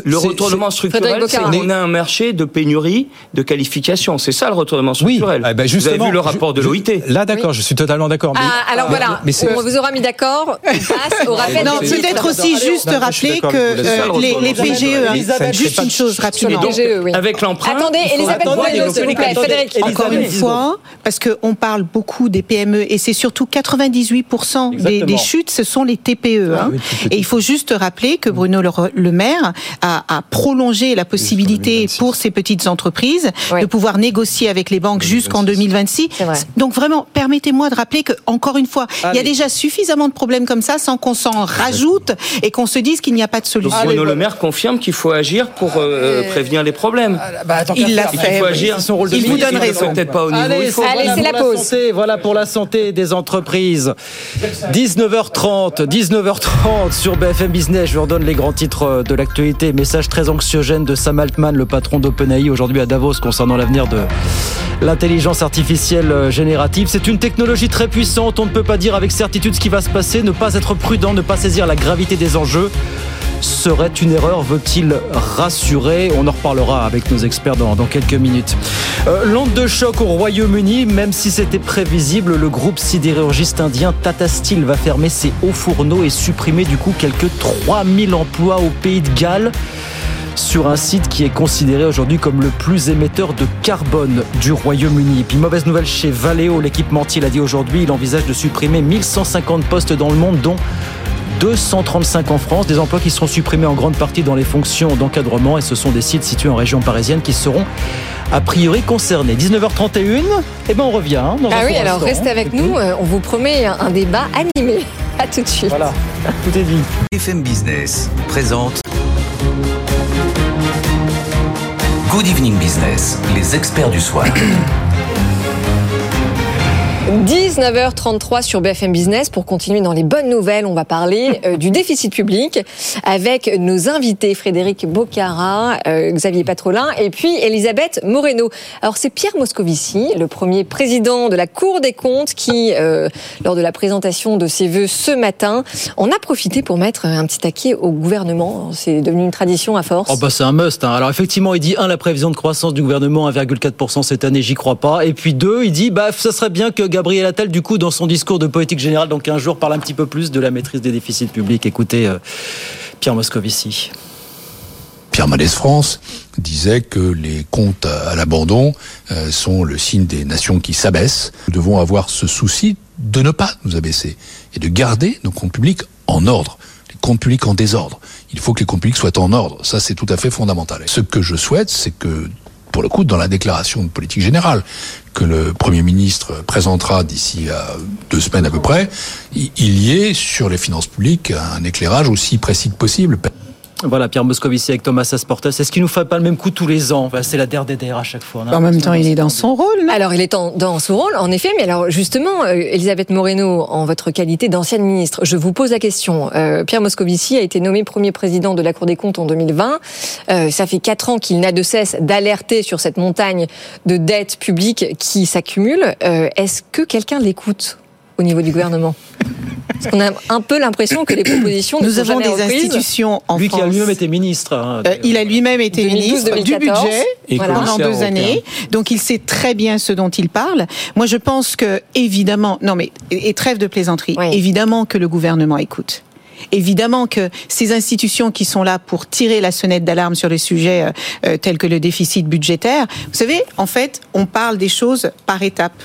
Le retournement structurel, c'est qu'on a un marché de pénurie de qualification. C'est ça le retournement Oui, structurel. eh ben vous avez vu le rapport de l'OIT. Là, d'accord, je suis totalement d'accord. mais- Ah, alors mais- voilà, mais on vous aura mis d'accord. Au rappel Non, peut-être aussi juste Non, rappeler que euh, le les. PGE, hein, juste une chose rapidement. les PGE, oui. Avec l'emprunt. Attendez, Elisabeth Bueno, s'il vous plaît. Frédéric. Encore une fois, parce qu'on parle beaucoup des PME et c'est surtout 98% des, chutes, ce sont les TPE. hein. oui, tout petit. Et il faut juste rappeler que Bruno le Maire a prolongé la possibilité 2026. pour ces petites entreprises Oui. de pouvoir négocier avec les banques jusqu'en 2026. C'est vrai. Donc vraiment, permettez-moi de rappeler que encore une fois, il y a Allez. déjà suffisamment de problèmes comme ça sans qu'on s'en rajoute et qu'on se dise qu'il n'y a pas de Donc solution. Bruno Le Maire confirme qu'il faut agir pour euh, prévenir les problèmes. Bah, tant Il l'a fait, Il faut agir. C'est son rôle de Il vous donne raison. Peut-être pas au niveau. Allez. Allez, voilà c'est la pause. santé, voilà pour la santé des entreprises. 19h30, 19h30 sur BFM Business. Je vous redonne les grands titres de l'actualité. Message très anxiogène de Sam Altman, le patron d'OpenAI, aujourd'hui à Davos, concernant l'avenir de l'intelligence artificielle générative. C'est une technologie très puissante. On ne peut pas dire avec certitude ce qui va se passer. Ne pas être prudent, ne pas saisir la gravité des enjeux serait une erreur, veut-il rassurer On en reparlera avec nos experts dans, quelques minutes. Euh, L'onde de choc au Royaume-Uni, même si c'était prévisible, le groupe sidérurgiste indien Tata Steel va fermer ses hauts fourneaux et supprimer du coup quelques 3000 emplois au pays de Galles sur un site qui est considéré aujourd'hui comme le plus émetteur de carbone du Royaume-Uni. Puis mauvaise nouvelle chez Valeo, l'équipementier l'a dit aujourd'hui, il envisage de supprimer 1150 postes dans le monde, dont 235 en France, des emplois qui seront supprimés en grande partie dans les fonctions d'encadrement et ce sont des sites situés en région parisienne qui seront a priori concernés. 19h31, et ben on revient. hein, dans un Ah oui, alors instant. restez avec nous, euh, on vous promet un un débat animé. À tout de suite. Voilà, tout est dit. FM Business présente Good Evening Business, les experts du soir. 19h33 sur BFM Business. Pour continuer dans les bonnes nouvelles, on va parler euh, du déficit public avec nos invités Frédéric Bocara, euh, Xavier Patrolin et puis Elisabeth Moreno. Alors c'est Pierre Moscovici, le premier président de la Cour des comptes qui, euh, lors de la présentation de ses vœux ce matin, en a profité pour mettre un petit taquet au gouvernement. C'est devenu une tradition à force. Oh bah c'est un must. hein. Alors effectivement, il dit un la prévision de croissance du gouvernement 1,4% cette année, j'y crois pas. Et puis deux, il dit bah ça serait bien que Gabriel Attal du coup dans son discours de politique générale dans 15 jours parle un petit peu plus de la maîtrise des déficits publics. Écoutez euh, Pierre Moscovici. Pierre Mendès France disait que les comptes à l'abandon euh, sont le signe des nations qui s'abaissent. Nous devons avoir ce souci de ne pas nous abaisser et de garder nos comptes publics en ordre. Les comptes publics en désordre. Il faut que les comptes publics soient en ordre. Ça, c'est tout à fait fondamental. Ce que je souhaite, c'est que, pour le coup, dans la déclaration de politique générale que le Premier ministre présentera d'ici à deux semaines à peu près, il y ait sur les finances publiques un éclairage aussi précis que possible. Voilà Pierre Moscovici avec Thomas Asportas. Est-ce qu'il nous fait pas le même coup tous les ans? Enfin, C'est la DRDR à chaque fois. En même temps, il est dans son rôle. non? Alors, il est en- dans son rôle, en effet, mais alors justement, euh, Elisabeth Moreno, en votre qualité d'ancienne ministre, je vous pose la question. Euh, Pierre Moscovici a été nommé premier président de la Cour des comptes en 2020. Euh, ça fait quatre ans qu'il n'a de cesse d'alerter sur cette montagne de dettes publiques qui s'accumule. Euh, Est-ce que quelqu'un l'écoute? Au niveau du gouvernement Parce qu'on a un peu l'impression que les propositions ne Nous sont avons jamais des reprises. institutions en Lui qui a lui-même été ministre. hein, Euh, il a lui-même été 2012, ministre du 2014. budget Et pendant deux européen. années, donc il sait très bien ce dont il parle. Moi, je pense que évidemment, non mais et et trêve de plaisanterie, évidemment que le gouvernement écoute. Évidemment que ces institutions qui sont là pour tirer la sonnette d'alarme sur les sujets euh, euh, tels que le déficit budgétaire, vous savez, en fait, on parle des choses par étapes.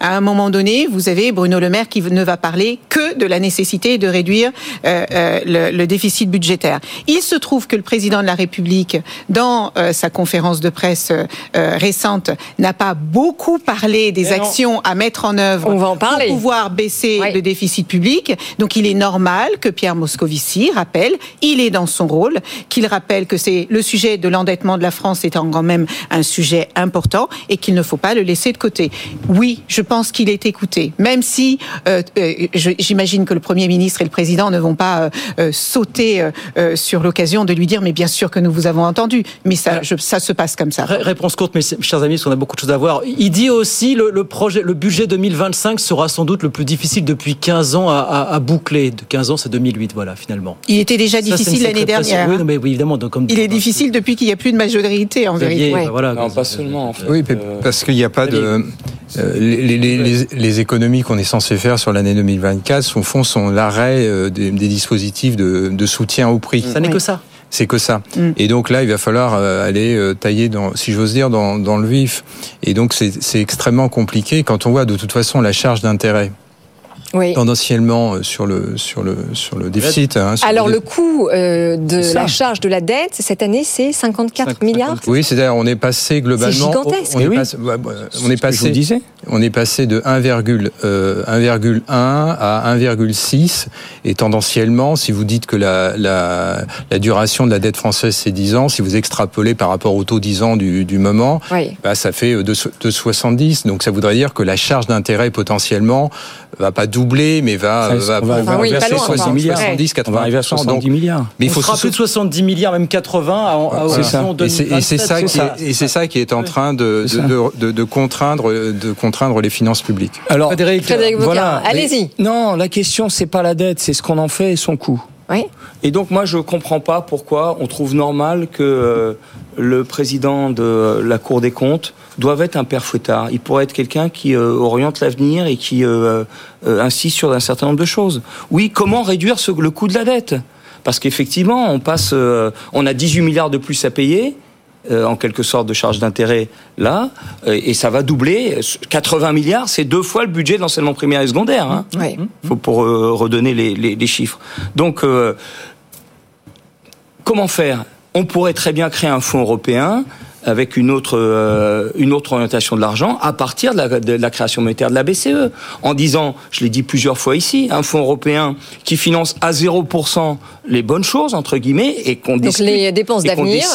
À un moment donné, vous avez Bruno Le Maire qui ne va parler que de la nécessité de réduire euh, euh, le, le déficit budgétaire. Il se trouve que le président de la République, dans euh, sa conférence de presse récente, n'a pas beaucoup parlé des Mais non. actions à mettre en œuvre On va en parler. pour pouvoir baisser le déficit public. Donc il est normal que Pierre Moscovici rappelle, il est dans son rôle, qu'il rappelle que c'est le sujet de l'endettement de la France est quand même un sujet important et qu'il ne faut pas le laisser de côté. Oui, je pense qu'il est écouté, même si euh, euh, j'imagine que le Premier ministre et le Président ne vont pas euh, sauter sur l'occasion de lui dire mais bien sûr que nous vous avons entendu, mais ça, je- ça se passe comme ça. Ré- Réponse courte, c'est- chers amis, parce qu'on a beaucoup de choses à voir. Il dit aussi le, le projet, le budget 2025 sera sans doute le plus difficile depuis 15 ans à, à- à boucler. De 15 ans, c'est 2008, voilà, finalement. Il était déjà difficile l'année dernière. Oui, hein. non, mais oui, évidemment. donc comme- Il est difficile depuis qu'il n'y a plus de majorité en vérité. bah, voilà. Non, pas seulement. En fait. Oui, mais parce qu'il n'y a pas de. euh, les, les- les- les économies qu'on est censé faire sur l'année 2024, au fond, sont l'arrêt euh, des, des dispositifs de, de soutien au prix. Ça n'est que ça. C'est que ça. Mm. Et donc là, il va falloir euh, aller euh, tailler, dans, si j'ose dire, dans, dans le vif. Et donc c'est extrêmement compliqué quand on voit de toute façon la charge d'intérêt Oui. tendanciellement euh, sur le sur le sur le déficit. hein, sur Alors le- le coût euh, de la charge de la dette cette année, c'est 54 milliards. Oui, c'est-à-dire on est passé globalement. C'est gigantesque. On Eh est, oui. passé, on ce est passé. je vous disais. On est passé de 1,1 euh, 1,1 à 1,6 et tendanciellement, si vous dites que la, la, la duration de la dette française c'est 10 ans, si vous extrapolez par rapport au taux 10 ans du, du moment, Oui. bah, ça fait euh, 2,70. Donc ça voudrait dire que la charge d'intérêt potentiellement va pas doubler, mais va, va, on va va Enfin, oui, pas verser loin, 70, enfin. 70, On 80. va arriver à 70 milliards. Mais il on faut sera se plus de 70 milliards, même 80 à, à voilà. horizon Et c'est- Et c'est 2027, ça, qui ça. est, et c'est ça qui est en train de, de, de- de contraindre, de contraindre les finances publiques. Alors, Frédéric, Frédéric Bocard, voilà. allez-y. Non, la question c'est pas la dette, c'est ce qu'on en fait et son coût. Oui. Et donc moi je comprends pas pourquoi on trouve normal que euh, le président de la Cour des comptes doive être un père fouettard. Il pourrait être quelqu'un qui euh, oriente l'avenir et qui euh, euh, insiste sur un certain nombre de choses. Oui, comment réduire ce- le coût de la dette? Parce qu'effectivement, on passe, euh, on a 18 milliards de plus à payer. Euh, en quelque sorte de charge d'intérêt là, euh, et ça va doubler. 80 milliards, c'est deux fois le budget de l'enseignement primaire et secondaire. Hein Oui. faut pour euh, redonner les, les- les chiffres. Donc, comment faire? On pourrait très bien créer un fonds européen avec une autre, euh, une autre orientation de l'argent à partir de la, de la, création monétaire de la BCE. En disant, je l'ai dit plusieurs fois ici, un fonds européen qui finance à 0% les bonnes choses, entre guillemets, et qu'on décide. les dépenses d'avenir.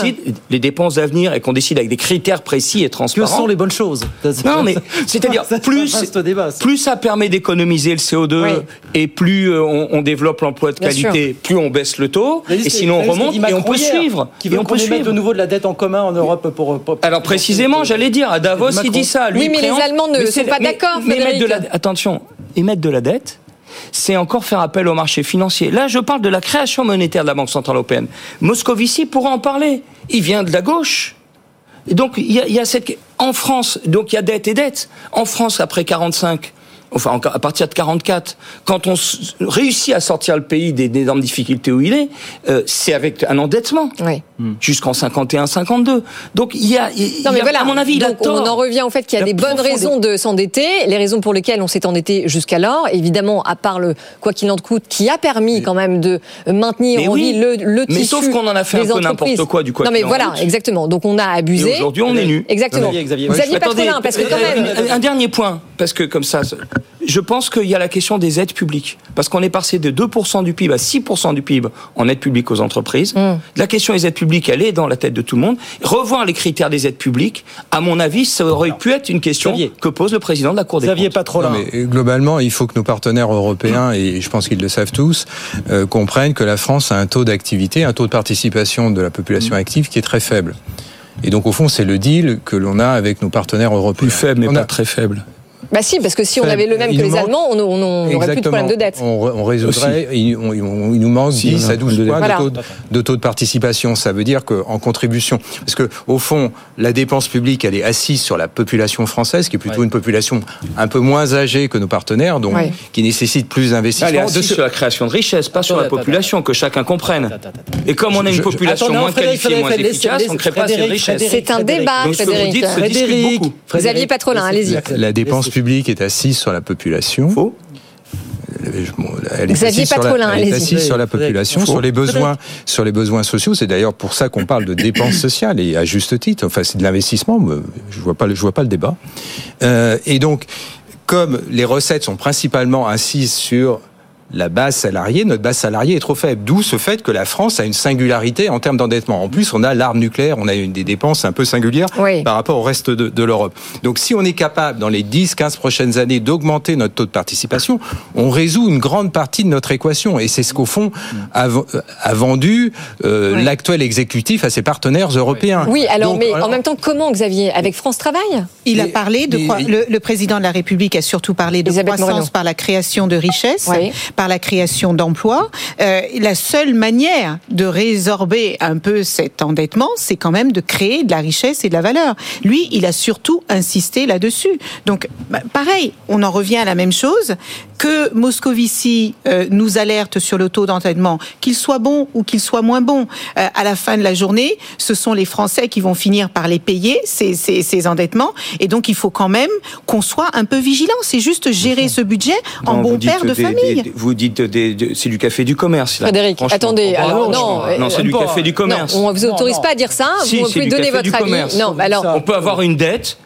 Les dépenses d'avenir et qu'on décide avec des critères précis et transparents. Que sont les bonnes choses? Non, mais c'est-à-dire, plus, plus ça permet d'économiser le CO2 oui. et plus euh, on, on développe l'emploi de qualité, sûr. plus on baisse le taux, et sinon on remonte et on peut suivre. Qui veut et on peut suivre de nouveau de la dette en commun en Europe pour. pour Alors précisément, j'allais dire, à Davos, il dit ça. Lui, oui, mais les Allemands ne sont pas d'accord. Mais, mais de la, attention, émettre de la dette, c'est encore faire appel au marché financier. Là, je parle de la création monétaire de la Banque Centrale Européenne. Moscovici pourra en parler. Il vient de la gauche. Et donc, il y, a, il y a cette... En France, donc il y a dette et dette. En France, après 45, enfin à partir de 44, quand on réussit à sortir le pays des énormes difficultés où il est, euh, c'est avec un endettement oui. jusqu'en 51-52. Donc il y a, il non, mais y a voilà. à mon avis, Donc, il a on en revient au fait qu'il y a, des bonnes raisons de s'endetter, les raisons pour lesquelles on s'est endetté jusqu'alors, évidemment, à part le quoi qu'il en coûte, qui a permis quand même de maintenir Mais en oui. vie le, le Mais tissu sauf qu'on en a fait un peu entreprises. n'importe quoi du quoi Non mais qu'il en voilà, coûte. exactement. Donc on a abusé. Et aujourd'hui, on est nu. Exactement. Xavier, Xavier. Xavier Attendez, Patrolin, parce que quand euh, même. Un, un dernier point, parce que comme ça, je pense qu'il y a la question des aides publiques. Parce qu'on est passé de 2% du PIB à 6% du PIB en aide publique aux entreprises. Mm. La question des aides publiques, elle est dans la tête de tout le monde. Revoir les critères des aides publiques, à mon avis, ça aurait pu être une question Xavier. que pose le président de la Cour des Xavier comptes. Patrolin. Non, mais globalement, il faut que nos partenaires européens, et je pense qu'ils le savent tous, euh, comprennent que la France a un taux d'activité, un taux de participation de la population active qui est très faible. Et donc, au fond, c'est le deal que l'on a avec nos partenaires européens. Plus faible, mais On pas a- très faible. Bah si, parce que si on avait le même Il que les manque- Allemands, on on- on n'aurait plus de problème de dette. On, on résoudrait, il, on- il nous manque Si, 10 on a à 12 un points problème de taux, de taux de participation. Ça veut dire qu'en contribution, parce que au fond, la dépense publique, elle est assise sur la population française, qui est plutôt une population un peu moins âgée que nos partenaires, donc Ouais. qui nécessite plus Elle est d'investissement. assise De sur la création de richesse, pas sur la Attends, population, que chacun comprenne. Attends, attends, attends. Et comme on a une Je- je- population moins Frédéric, qualifiée, moins efficace, on ne crée pas assez de Frédéric, richesse. Frédéric, C'est un débat, vous Frédéric. Frédéric, Xavier Patrolin, laissez- allez-y. La dépense publique est assise sur la population. Faux. Bon, elle est Xavier assise sur la- Patrolin, elle est allez-y. assise sur la population, sur les besoins, sur les besoins sociaux. C'est d'ailleurs pour ça qu'on parle de dépenses sociales et à juste titre. Enfin, c'est de l'investissement. mais Je vois pas, le- je vois pas le débat. Euh, et donc, comme les recettes sont principalement assises sur la base salariée, notre base salariée est trop faible. D'où ce fait que la France a une singularité en termes d'endettement. En plus, on a l'arme nucléaire, on a une des dépenses un peu singulières Oui. par rapport au reste de, de l'Europe. Donc si on est capable, dans les 10-15 prochaines années, d'augmenter notre taux de participation, on résout une grande partie de notre équation. Et c'est ce qu'au fond a, a vendu euh, Oui. l'actuel exécutif à ses partenaires européens. Oui, alors, Donc, mais alors- en même temps, comment, Xavier Avec France Travail Il a parlé de le, le président de la République a surtout parlé de Elisabeth croissance Moreno. par la création de richesses, Oui. Par la création d'emplois. Euh, la seule manière de résorber un peu cet endettement, c'est quand même de créer de la richesse et de la valeur. Lui, il a surtout insisté là-dessus. Donc, bah, pareil, on en revient à la même chose que Moscovici euh, nous alerte sur le taux d'endettement, qu'il soit bon ou qu'il soit moins bon. Euh, à la fin de la journée, ce sont les Français qui vont finir par les payer ces, ces, ces endettements, et donc il faut quand même qu'on soit un peu vigilant. C'est juste gérer ce budget en bon père de des- famille. des- vous dites des- des- c'est du café du commerce. là. Frédéric, attendez, alors franchement. non, non, euh, c'est du pas- café du commerce. Non, on vous autorise non. pas à dire ça. Si, vous pouvez du donner café votre du avis. commerce. Non, bah alors. On peut avoir une dette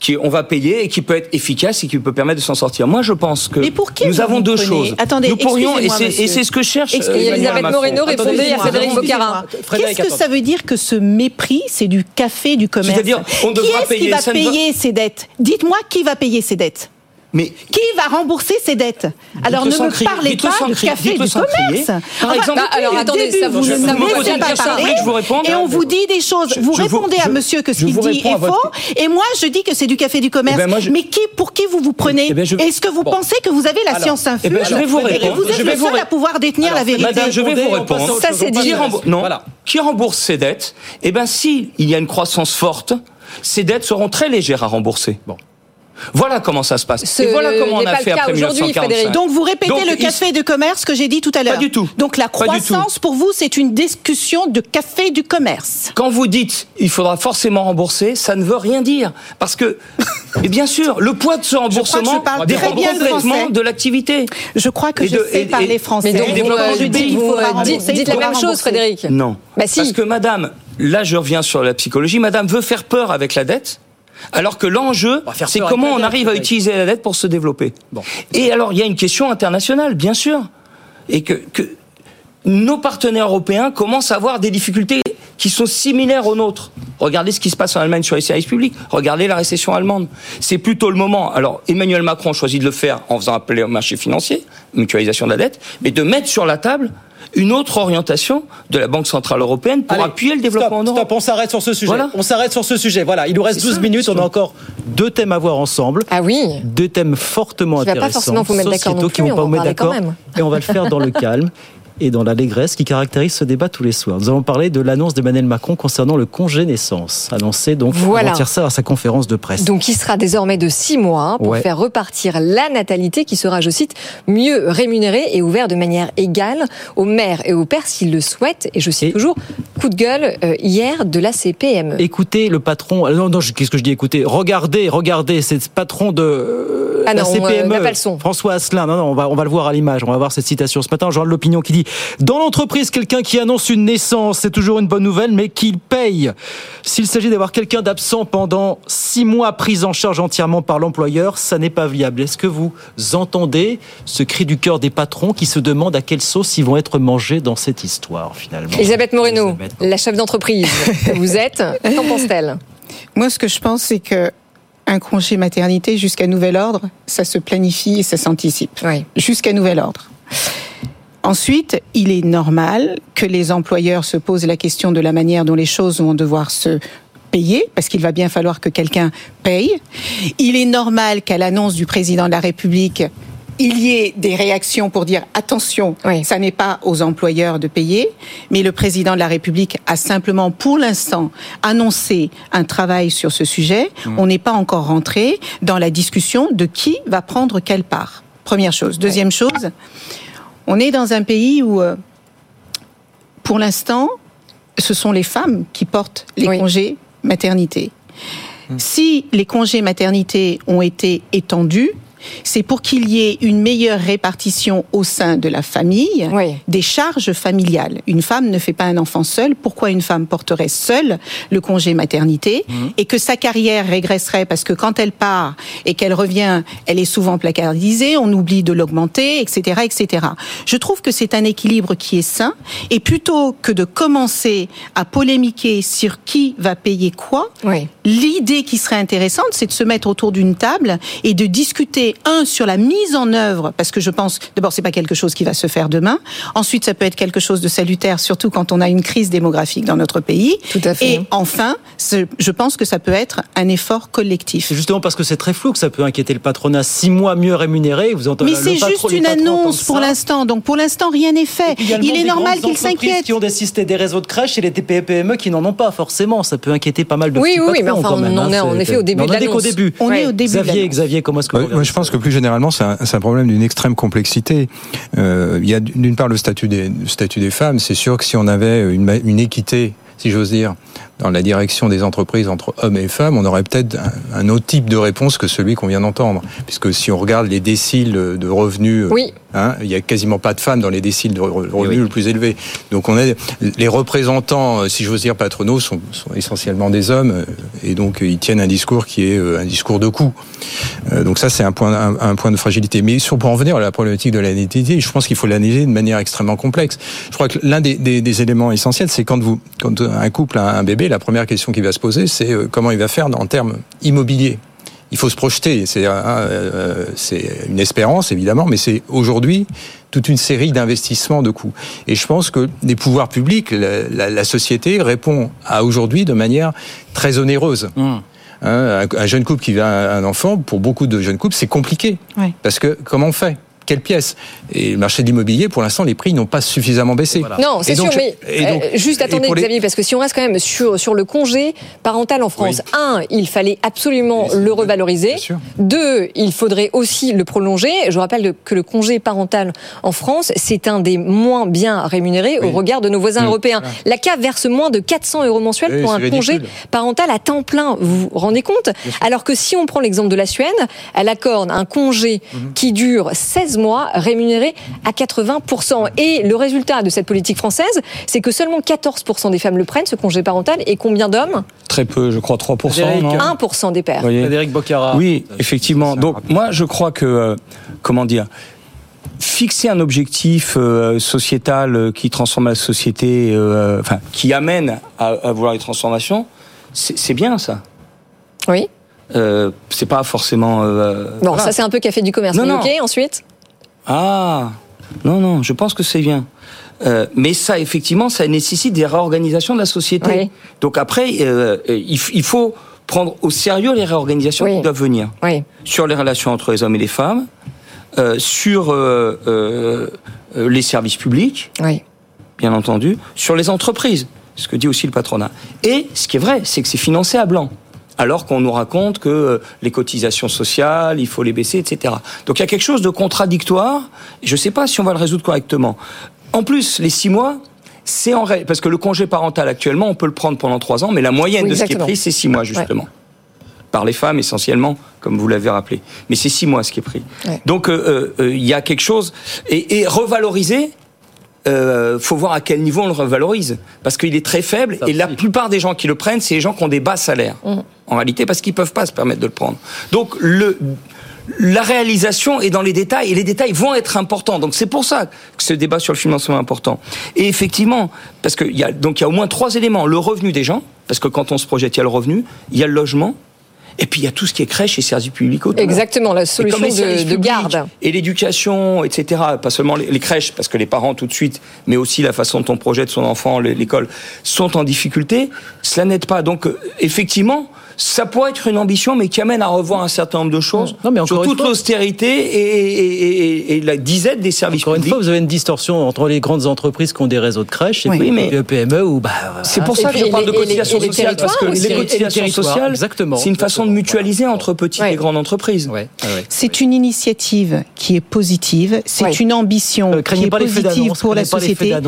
qui on va payer et qui peut être efficace et qui peut permettre de s'en sortir. Moi, je pense que Mais pour qui nous vous avons vous deux choses. Attendez, nous pourrions et c'est ce que cherche. Euh, Elisabeth. Moreno répondait à Frédéric. Frédéric, Qu'est-ce que ça veut dire que ce mépris, c'est du café du commerce C'est-à-dire, on Qui devra qui payer, ne va- payer ces dettes Dites-moi qui va payer ces dettes Mais Qui va rembourser ces dettes Alors ne me crier, parlez pas du café du commerce. Par Enfin, exemple- Bah, alors, le attendez, début, ça, vous je- ne pas parler et on vous dit des choses. Vous je- répondez à monsieur que ce qu'il dit est faux et moi je dis que c'est du café du commerce. Eh ben, moi, je- Mais qui, pour qui vous vous prenez Eh ben, je- Est-ce que vous Bon. pensez que vous avez la Alors, science infuse eh ben, je vais vous répondre. Vous êtes Je vais le vous seul à pouvoir détenir la vérité. Madame, je vais vous répondre. Ça, c'est dit. non. Voilà. qui rembourse ses dettes Eh bien, s'il y a une croissance forte, ces dettes seront très légères à rembourser. Bon. Voilà comment ça se passe. Ce Et voilà comment on a pas fait après aujourd'hui, 1945. Frédéric. Donc vous répétez Donc, le il- café du commerce que j'ai dit tout à l'heure. du tout. Donc la Pas croissance pour vous c'est une discussion de café du commerce. Quand vous dites il faudra forcément rembourser, ça ne veut rien dire. Parce que, et bien sûr, le poids de ce remboursement je parle dépend très bien le complètement français. de l'activité. Je crois que Et je de- sais et- parler et- français. Mais donc, vous, euh, du dites- pays. vous, faudra euh, dites- la même chose. Frédéric. Non. Bah si. Parce que madame, là je reviens sur la psychologie, madame veut faire peur avec la dette. Alors que l'enjeu, c'est comment on arrive à utiliser la dette pour se développer. Et alors, il y a une question internationale, bien sûr. Et que, que nos partenaires européens commencent à avoir des difficultés qui sont similaires aux nôtres. Regardez ce qui se passe en Allemagne sur les services publics. Regardez la récession allemande. C'est plutôt le moment. Alors, Emmanuel Macron choisit de le faire en faisant appeler au marché financier, mutualisation de la dette, mais de mettre sur la table une autre orientation de la Banque Centrale Européenne pour appuyer le développement stop, en Europe. Stop, on s'arrête sur ce sujet. Voilà. On s'arrête sur ce sujet. Voilà, il nous reste 12 minutes. On a encore deux thèmes à voir ensemble. Ah oui Deux thèmes fortement Qui va pas intéressants. forcément vous mettre d'accord qui vont pas vous mettre d'accord. même. Et on va le faire dans le calme et dans l'allégresse qui caractérise ce débat tous les soirs. Nous allons parler de l'annonce d'Emmanuel Macron concernant le congé naissance, annoncé donc Voilà. avant ça à sa conférence de presse. Donc, qui sera désormais de 6 mois hein, pour Ouais. faire repartir la natalité qui sera, je cite, mieux rémunérée et ouverte de manière égale aux mères et aux pères s'ils le souhaitent. Et je cite toujours, coup de gueule euh, hier de la CPME. Écoutez le patron. ah Non, non, qu'est-ce que je dis Écoutez, regardez, regardez, c'est le patron de euh, Ah la on, euh, CPME, n'a pas le son. François Asselin. Non, non, on va, on va le voir à l'image. On va voir cette citation ce matin. Journal de l'opinion qui dit dans l'entreprise, quelqu'un qui annonce une naissance, c'est toujours une bonne nouvelle, mais qu'il paye. S'il s'agit d'avoir quelqu'un d'absent pendant six mois pris en charge entièrement par l'employeur, ça n'est pas viable. Est-ce que vous entendez ce cri du cœur des patrons qui se demandent à quelle sauce ils vont être mangés dans cette histoire finalement? Elisabeth Moreno, la chef d'entreprise que vous êtes, qu'en pense-t-elle? Moi, ce que je pense, c'est que un congé maternité jusqu'à nouvel ordre, ça se planifie et ça s'anticipe. Jusqu'à nouvel ordre. Ensuite, il est normal que les employeurs se posent la question de la manière dont les choses vont devoir se payer, parce qu'il va bien falloir que quelqu'un paye. Il est normal qu'à l'annonce du président de la République, il y ait des réactions pour dire attention, ça n'est pas aux employeurs de payer, mais le président de la République a simplement pour l'instant annoncé un travail sur ce sujet. On n'est pas encore rentré dans la discussion de qui va prendre quelle part. Première chose. Deuxième chose, on est dans un pays où, euh, pour l'instant, ce sont les femmes qui portent les congés maternité. Si les congés maternité ont été étendus, c'est pour qu'il y ait une meilleure répartition au sein de la famille des charges familiales. Une femme ne fait pas un enfant seule. Pourquoi une femme porterait seule le congé maternité et que sa carrière régresserait parce que quand elle part et qu'elle revient, elle est souvent placardisée, on oublie de l'augmenter, etc., etc. Je trouve que c'est un équilibre qui est sain et plutôt que de commencer à polémiquer sur qui va payer quoi, l'idée qui serait intéressante, c'est de se mettre autour d'une table et de discuter un sur la mise en œuvre, parce que je pense, d'abord, c'est pas quelque chose qui va se faire demain. Ensuite, ça peut être quelque chose de salutaire, surtout quand on a une crise démographique dans notre pays. Tout à fait. Et enfin, je pense que ça peut être un effort collectif. C'est justement parce que c'est très flou que ça peut inquiéter le patronat. Six mois mieux rémunérés, vous entendez Mais c'est juste une annonce pour l'instant. Donc pour l'instant, rien n'est fait. Il est des normal grandes qu'il entreprises s'inquiète. qui ont assisté des réseaux de crèches et les TPE-PME qui n'en ont pas forcément. Ça peut inquiéter pas mal de Oui, petits oui, oui, mais patrons enfin, quand même, on hein. est en C'est- effet au début mais de on est l'annonce. début. On est au début de Xavier, l'annonce. Xavier, comment est-ce que vous moi, je pense que plus généralement, c'est un, c'est un problème d'une extrême complexité. Euh, il y a d'une part le statut des, le statut des femmes. C'est sûr que si on avait une, une équité, si j'ose dire, dans la direction des entreprises entre hommes et femmes, on aurait peut-être un, un autre type de réponse que celui qu'on vient d'entendre. Puisque si on regarde les déciles de revenus, Oui. hein, il y a quasiment pas de femmes dans les déciles de re- revenus le plus élevés. Donc on est les représentants, euh, si j'ose dire, patronaux sont, sont essentiellement des hommes euh, et donc euh, ils tiennent un discours qui est un discours de coût. Donc ça c'est un point un, un point de fragilité. Mais sur, pour en venir à la problématique de la je pense qu'il faut l'analyser de manière extrêmement complexe. Je crois que l'un des, des, des éléments essentiels, c'est quand vous quand un couple a un bébé, la première question qui va se poser, c'est euh, comment il va faire en termes immobiliers? Il faut se projeter. C'est euh, euh, c'est une espérance, évidemment, mais c'est aujourd'hui toute une série d'investissements de coûts. Et je pense que les pouvoirs publics, la, la- la société répond à aujourd'hui de manière très onéreuse. Hein, un, un jeune couple qui a un enfant, pour beaucoup de jeunes couples, c'est compliqué. Oui. Parce que comment on fait? Quelle pièce Et le marché de l'immobilier, pour l'instant, les prix n'ont pas suffisamment baissé. Non, c'est sûr, mais et donc- euh, juste attendez, les- Xavier, parce que si on reste quand même sur, sur le congé parental en France, un, il fallait absolument le revaloriser. Deux, il faudrait aussi le prolonger. Je rappelle que le congé parental en France, c'est un des moins bien rémunérés au regard de nos voisins Oui. européens. La CAF verse moins de 400 euros mensuels Oui, pour un congé parental à temps plein. Vous vous rendez compte Alors que si on prend l'exemple de la Suède, elle accorde un congé Mhm. qui dure 16 mois rémunérés à 80%. Et le résultat de cette politique française, c'est que seulement 14% des femmes le prennent, ce congé parental, et combien d'hommes Très peu, je crois 3%. Frédéric, non? 1% des pères. Frédéric Bocara. Oui, effectivement. Donc moi, je crois que, euh, comment dire, fixer un objectif euh, sociétal euh, qui transforme la société, euh, enfin, qui amène à, à vouloir les transformations, c'est c'est bien ça. Oui. Euh, c'est pas forcément. euh, Bon, voilà. ça c'est un peu café du commerce. Non, mais non. ok, ensuite Ah non non, je pense que c'est bien. Euh, mais ça, effectivement, ça nécessite des réorganisations de la société. Oui. Donc après, euh, il, f- il faut prendre au sérieux les réorganisations qui doivent venir Oui. sur les relations entre les hommes et les femmes, euh, sur euh, euh, euh, les services publics, Oui. bien entendu, sur les entreprises, ce que dit aussi le patronat. Et ce qui est vrai, c'est que c'est financé à blanc. Alors qu'on nous raconte que euh, les cotisations sociales, il faut les baisser, etc. Donc il y a quelque chose de contradictoire. Je ne sais pas si on va le résoudre correctement. En plus, les six mois, c'est en règle, parce que le congé parental actuellement, on peut le prendre pendant trois ans, mais la moyenne Oui, de ce qui est pris, c'est six mois justement. Par les femmes essentiellement, comme vous l'avez rappelé. Mais c'est six mois ce qui est pris. Ouais. Donc euh, euh, euh, il y a quelque chose et, et revaloriser. Euh, faut voir à quel niveau on le revalorise parce qu'il est très faible et la plupart des gens qui le prennent c'est les gens qui ont des bas salaires Mm. en réalité parce qu'ils peuvent pas se permettre de le prendre. Donc le la réalisation est dans les détails et les détails vont être importants. Donc c'est pour ça que ce débat sur le financement est important. Et effectivement, parce qu'il y a donc il y a au moins trois éléments le revenu des gens, parce que quand on se projette, il y a le revenu, il y a le logement, et puis il y a tout ce qui est crèche et services publics autour. Exactement, la solution de, de garde. Et l'éducation, etc. Pas seulement les, les crèches, parce que les parents tout de suite, mais aussi la façon dont on projette son enfant, le- l'école, sont en difficulté. Cela n'aide pas. Donc, euh, effectivement, ça pourrait être une ambition, mais qui amène à revoir un certain nombre de choses Non, mais encore sur une toute l'austérité et, et- et- et la disette des services Encore une publics. fois, vous avez une distorsion entre les grandes entreprises qui ont des réseaux de crèches et Oui, puis mais- les PME bah, C'est pour ça Et que je parle de les sociales, parce que territoires les cotisations sociales, c'est une façon de mutualiser entre petites Ouais. et grandes entreprises. Ouais, ouais, ouais. C'est une initiative qui est positive, c'est Ouais. une ambition Euh, qui est pas positive pour la société. là,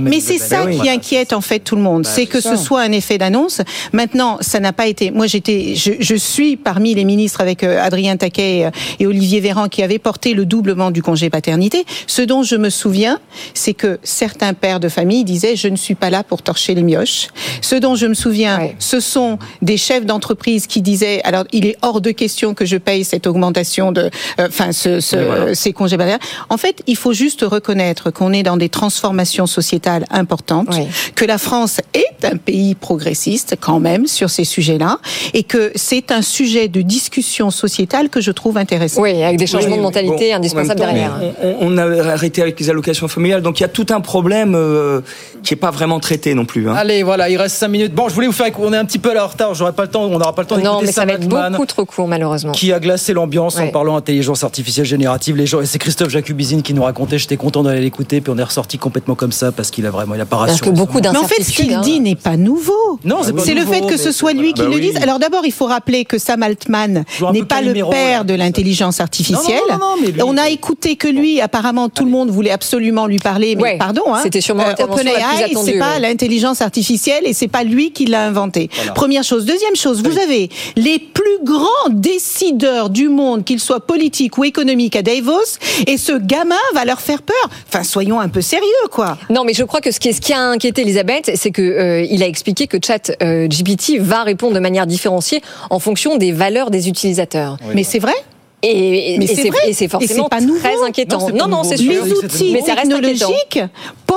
Mais, c'est ça qui inquiète en fait tout le monde, c'est que c'est ça. ce soit un effet d'annonce. Maintenant, ça n'a pas été. Moi, j'étais, je, je suis parmi les ministres avec euh, Adrien Taquet euh, et Olivier Véran qui avaient porté le doublement du congé paternité. Ce dont je me souviens, c'est que certains pères de famille disaient je ne suis pas là pour torcher les mioches. Ce dont je me souviens, Ouais. ce sont des chefs d'entreprise qui disaient alors il est hors de question que je paye cette augmentation de, euh, enfin ce, ce- voilà. ces congés paternels. En fait, il faut juste reconnaître qu'on est dans des transformations sociétales importantes, Oui. que la France est un pays progressiste quand même sur ces sujets-là, et que c'est un sujet de discussion sociétale que je trouve intéressant. Oui, avec des changements Oui, de mentalité bon, indispensables en derrière. On, on a arrêté avec les allocations familiales, donc il y a tout un problème euh, qui est pas vraiment traité non plus. hein. Allez, voilà, il reste 5 minutes. Bon, je voulais vous faire. On est un petit peu à la retard. J'aurai pas le temps. On n'aura pas le temps Non, d'écouter mais ça va être beaucoup trop court, malheureusement. Qui a glacé l'ambiance en parlant intelligence artificielle générative. Les gens, et c'est Christophe Jacubizine qui nous racontait. J'étais content d'aller l'écouter, puis on est ressorti complètement comme ça parce qu'il a vraiment, il a pas Parce rassuré. que beaucoup Mais en fait, ce qu'il hein. dit n'est pas nouveau. Non, c'est pas C'est le nouveau, fait que ce soit lui qui Bah le oui. dise. Alors d'abord, il faut rappeler que Sam Altman n'est pas le père de l'intelligence artificielle. Non, non, non, non, mais lui- On a écouté que lui. Apparemment, tout le monde voulait absolument lui parler. Mais Ouais, pardon, hein, c'était sûrement plus OpenAI, c'est pas ouais. l'intelligence artificielle et c'est pas lui qui l'a inventé. Voilà. Première chose. Deuxième chose, vous avez les plus grands décideurs du monde, qu'ils soient politiques ou économiques, à Davos, et ce gamin va leur faire peur. Enfin, soyons un peu sérieux, quoi. Non, mais je crois que ce qui, est- ce qui a inquiété Elisabeth, c'est que euh, il a expliqué que Chat euh, GPT va répondre de manière différenciée en fonction des valeurs des utilisateurs. Mais c'est vrai. Et, et- Mais et c'est forcément Et pas très inquiétant. Non, Non, c'est sûr. Les outils mais ça reste inquiétant.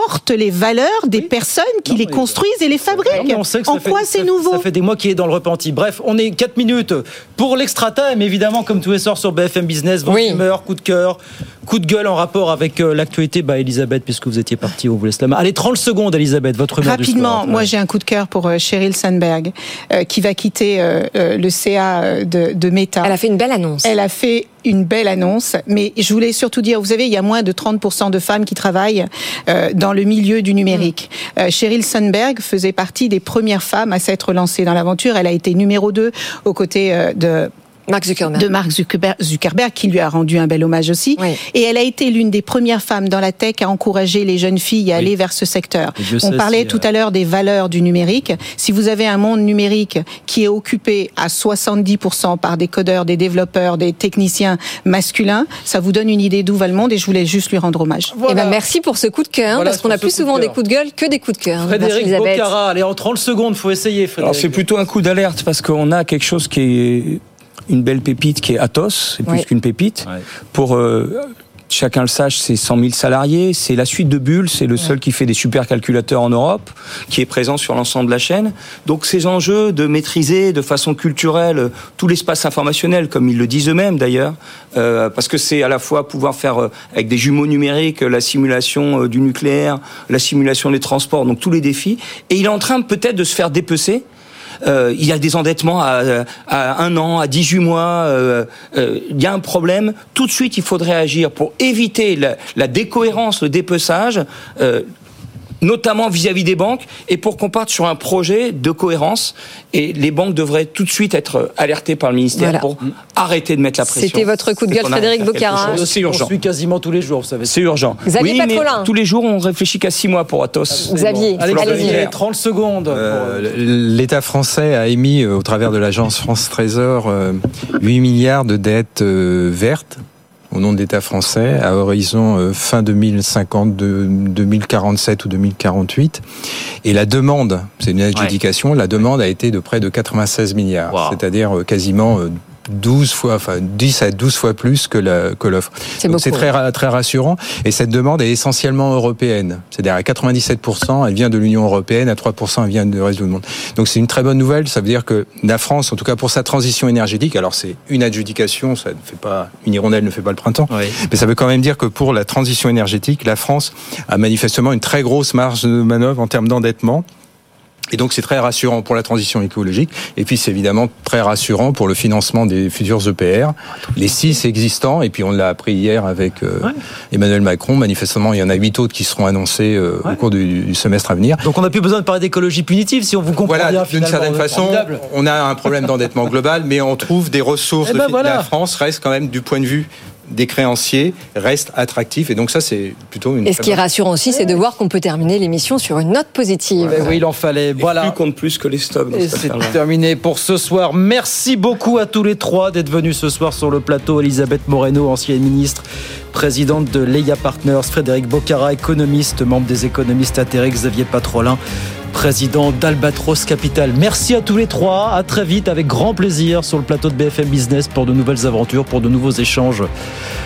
Portent les valeurs des personnes qui Non, les construisent et les fabriquent. Non, on sait que en ça quoi c'est fait- nouveau Ça fait des mois qu'il est dans le repenti. Bref, on est 4 minutes pour l'extra time, évidemment, comme tous les soirs sur BFM Business, vos Oui. humeurs, coup de cœur, coup de gueule en rapport avec euh, l'actualité. Bah, Elisabeth, puisque vous étiez partie, on vous laisse la main. Allez, 30 secondes, Elisabeth, votre humeur du Rapidement, soir. moi Ouais. j'ai un coup de cœur pour euh, Sheryl Sandberg, euh, qui va quitter euh, euh, le CA euh, de, de Meta. Elle a fait une belle annonce. Elle a fait une belle annonce, mais je voulais surtout dire, vous savez, il y a moins de 30% de femmes qui travaillent euh, dans le milieu du numérique. Euh, Sheryl Sandberg faisait partie des premières femmes à s'être lancée dans l'aventure. Elle a été numéro 2 aux côtés euh, de Mark Zuckerberg. de Mark Zuckerberg, Zuckerberg, qui lui a rendu un bel hommage aussi. Et elle a été l'une des premières femmes dans la tech à encourager les jeunes filles à aller vers ce secteur. Et On parlait si, tout euh, à l'heure des valeurs du numérique. Si vous avez un monde numérique qui est occupé à 70% par des codeurs, des développeurs, des techniciens masculins, ça vous donne une idée d'où va le monde et je voulais juste lui rendre hommage. Eh ben, merci pour ce coup de cœur, Voilà parce qu'on a plus de souvent des coups de gueule que des coups de cœur. Merci, Frédéric. Bocara, allez, en 30 secondes, faut essayer, Frédéric. Alors c'est plutôt un coup d'alerte parce qu'on a quelque chose qui est une belle pépite qui est Athos, c'est plus qu'une pépite. Pour euh, chacun le sache, c'est 100 000 salariés, c'est la suite de Bull, c'est le seul qui fait des supercalculateurs en Europe, qui est présent sur l'ensemble de la chaîne. Donc ces enjeux de maîtriser de façon culturelle euh, tout l'espace informationnel, comme ils le disent eux-mêmes d'ailleurs, euh, parce que c'est à la fois pouvoir faire euh, avec des jumeaux numériques la simulation euh, du nucléaire, la simulation des transports, donc tous les défis. Et il est en train peut-être de se faire dépecer. Euh, il y a des endettements à, un an, à 18 mois. euh, euh, il y a un problème. Tout de suite, il faudrait agir pour éviter la décohérence, le dépeçage. Euh, notamment vis-à-vis des banques, et pour qu'on parte sur un projet de cohérence. Et les banques devraient tout de suite être alertées par le ministère Voilà. pour arrêter de mettre la pression. C'était votre coup de gueule, Frédéric Bocara. C'est On urgent. suit quasiment tous les jours, vous savez. C'est urgent. Xavier oui, mais Patrolin. tous les jours, on réfléchit qu'à six mois pour Athos. Xavier, Allez, l'air. 30 secondes. Euh, euh, L'État français a émis, euh, au travers de l'agence France Trésor, euh, 8 milliards de dettes euh, vertes au nom de l'État français à horizon euh, fin 2050, de- 2047 ou 2048. Et la demande, c'est une adjudication, la demande a été de près de 96 milliards, c'est-à-dire euh, quasiment euh, 12 fois, enfin 10 à 12 fois plus que la- que l'offre. C'est Donc c'est très, très rassurant. Et cette demande est essentiellement européenne. C'est-à-dire à 97%, elle vient de l'Union européenne, à 3%, elle vient du reste du monde. Donc c'est une très bonne nouvelle. Ça veut dire que la France, en tout cas pour sa transition énergétique, alors c'est une adjudication, ça ne fait pas, une hirondelle ne fait pas le printemps. Mais ça veut quand même dire que pour la transition énergétique, la France a manifestement une très grosse marge de manœuvre en termes d'endettement. Et donc c'est très rassurant pour la transition écologique. Et puis c'est évidemment très rassurant pour le financement des futurs EPR, les six existants. Et puis on l'a appris hier avec euh, Emmanuel Macron. Manifestement, il y en a huit autres qui seront annoncés euh, au cours du, du semestre à venir. Donc on n'a plus besoin de parler d'écologie punitive si on vous comprend Voilà, bien. d'une certaine façon, Formidable. on a un problème d'endettement global, mais on trouve des ressources. Eh de ben fi- voilà. La France reste quand même, du point de vue des créanciers, reste attractif. Et donc ça, c'est plutôt une. Et ce qui est rassurant aussi, c'est de voir qu'on peut terminer l'émission sur une note positive. Oui, il en fallait. Voilà. Plus compte plus que les stocks. Et c'est terminé pour ce soir. Merci beaucoup à tous les trois d'être venus ce soir sur le plateau. Elisabeth Moreno, ancienne ministre, présidente de Leia Partners, Frédéric Bocara, économiste, membre des économistes atterrés, Xavier Patrolin, président d'Albatros Capital. Merci à tous les trois. À très vite, avec grand plaisir, sur le plateau de BFM Business pour de nouvelles aventures, pour de nouveaux échanges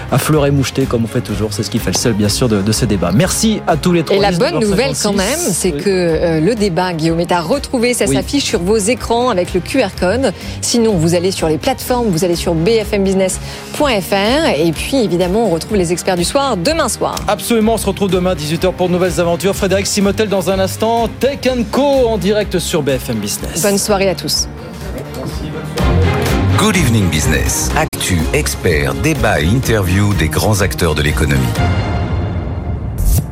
à fleur et moucheté, comme on fait toujours. C'est ce qui fait le sel, bien sûr, de, de ces débats. Merci à tous les trois. Et la bonne 19h56. nouvelle quand même, c'est que euh, le débat, Guillaume, est à retrouver. Ça Oui. s'affiche sur vos écrans avec le QR code. Sinon, vous allez sur les plateformes, vous allez sur bfmbusiness.fr. Et puis, évidemment, on retrouve les experts du soir demain soir. Absolument, on se retrouve demain 18h pour de nouvelles aventures. Frédéric Simotel dans un instant, Tech Co en direct sur BFM Business. Bonne soirée à tous. Good Evening Business. Actu, experts, débat et interview des grands acteurs de l'économie.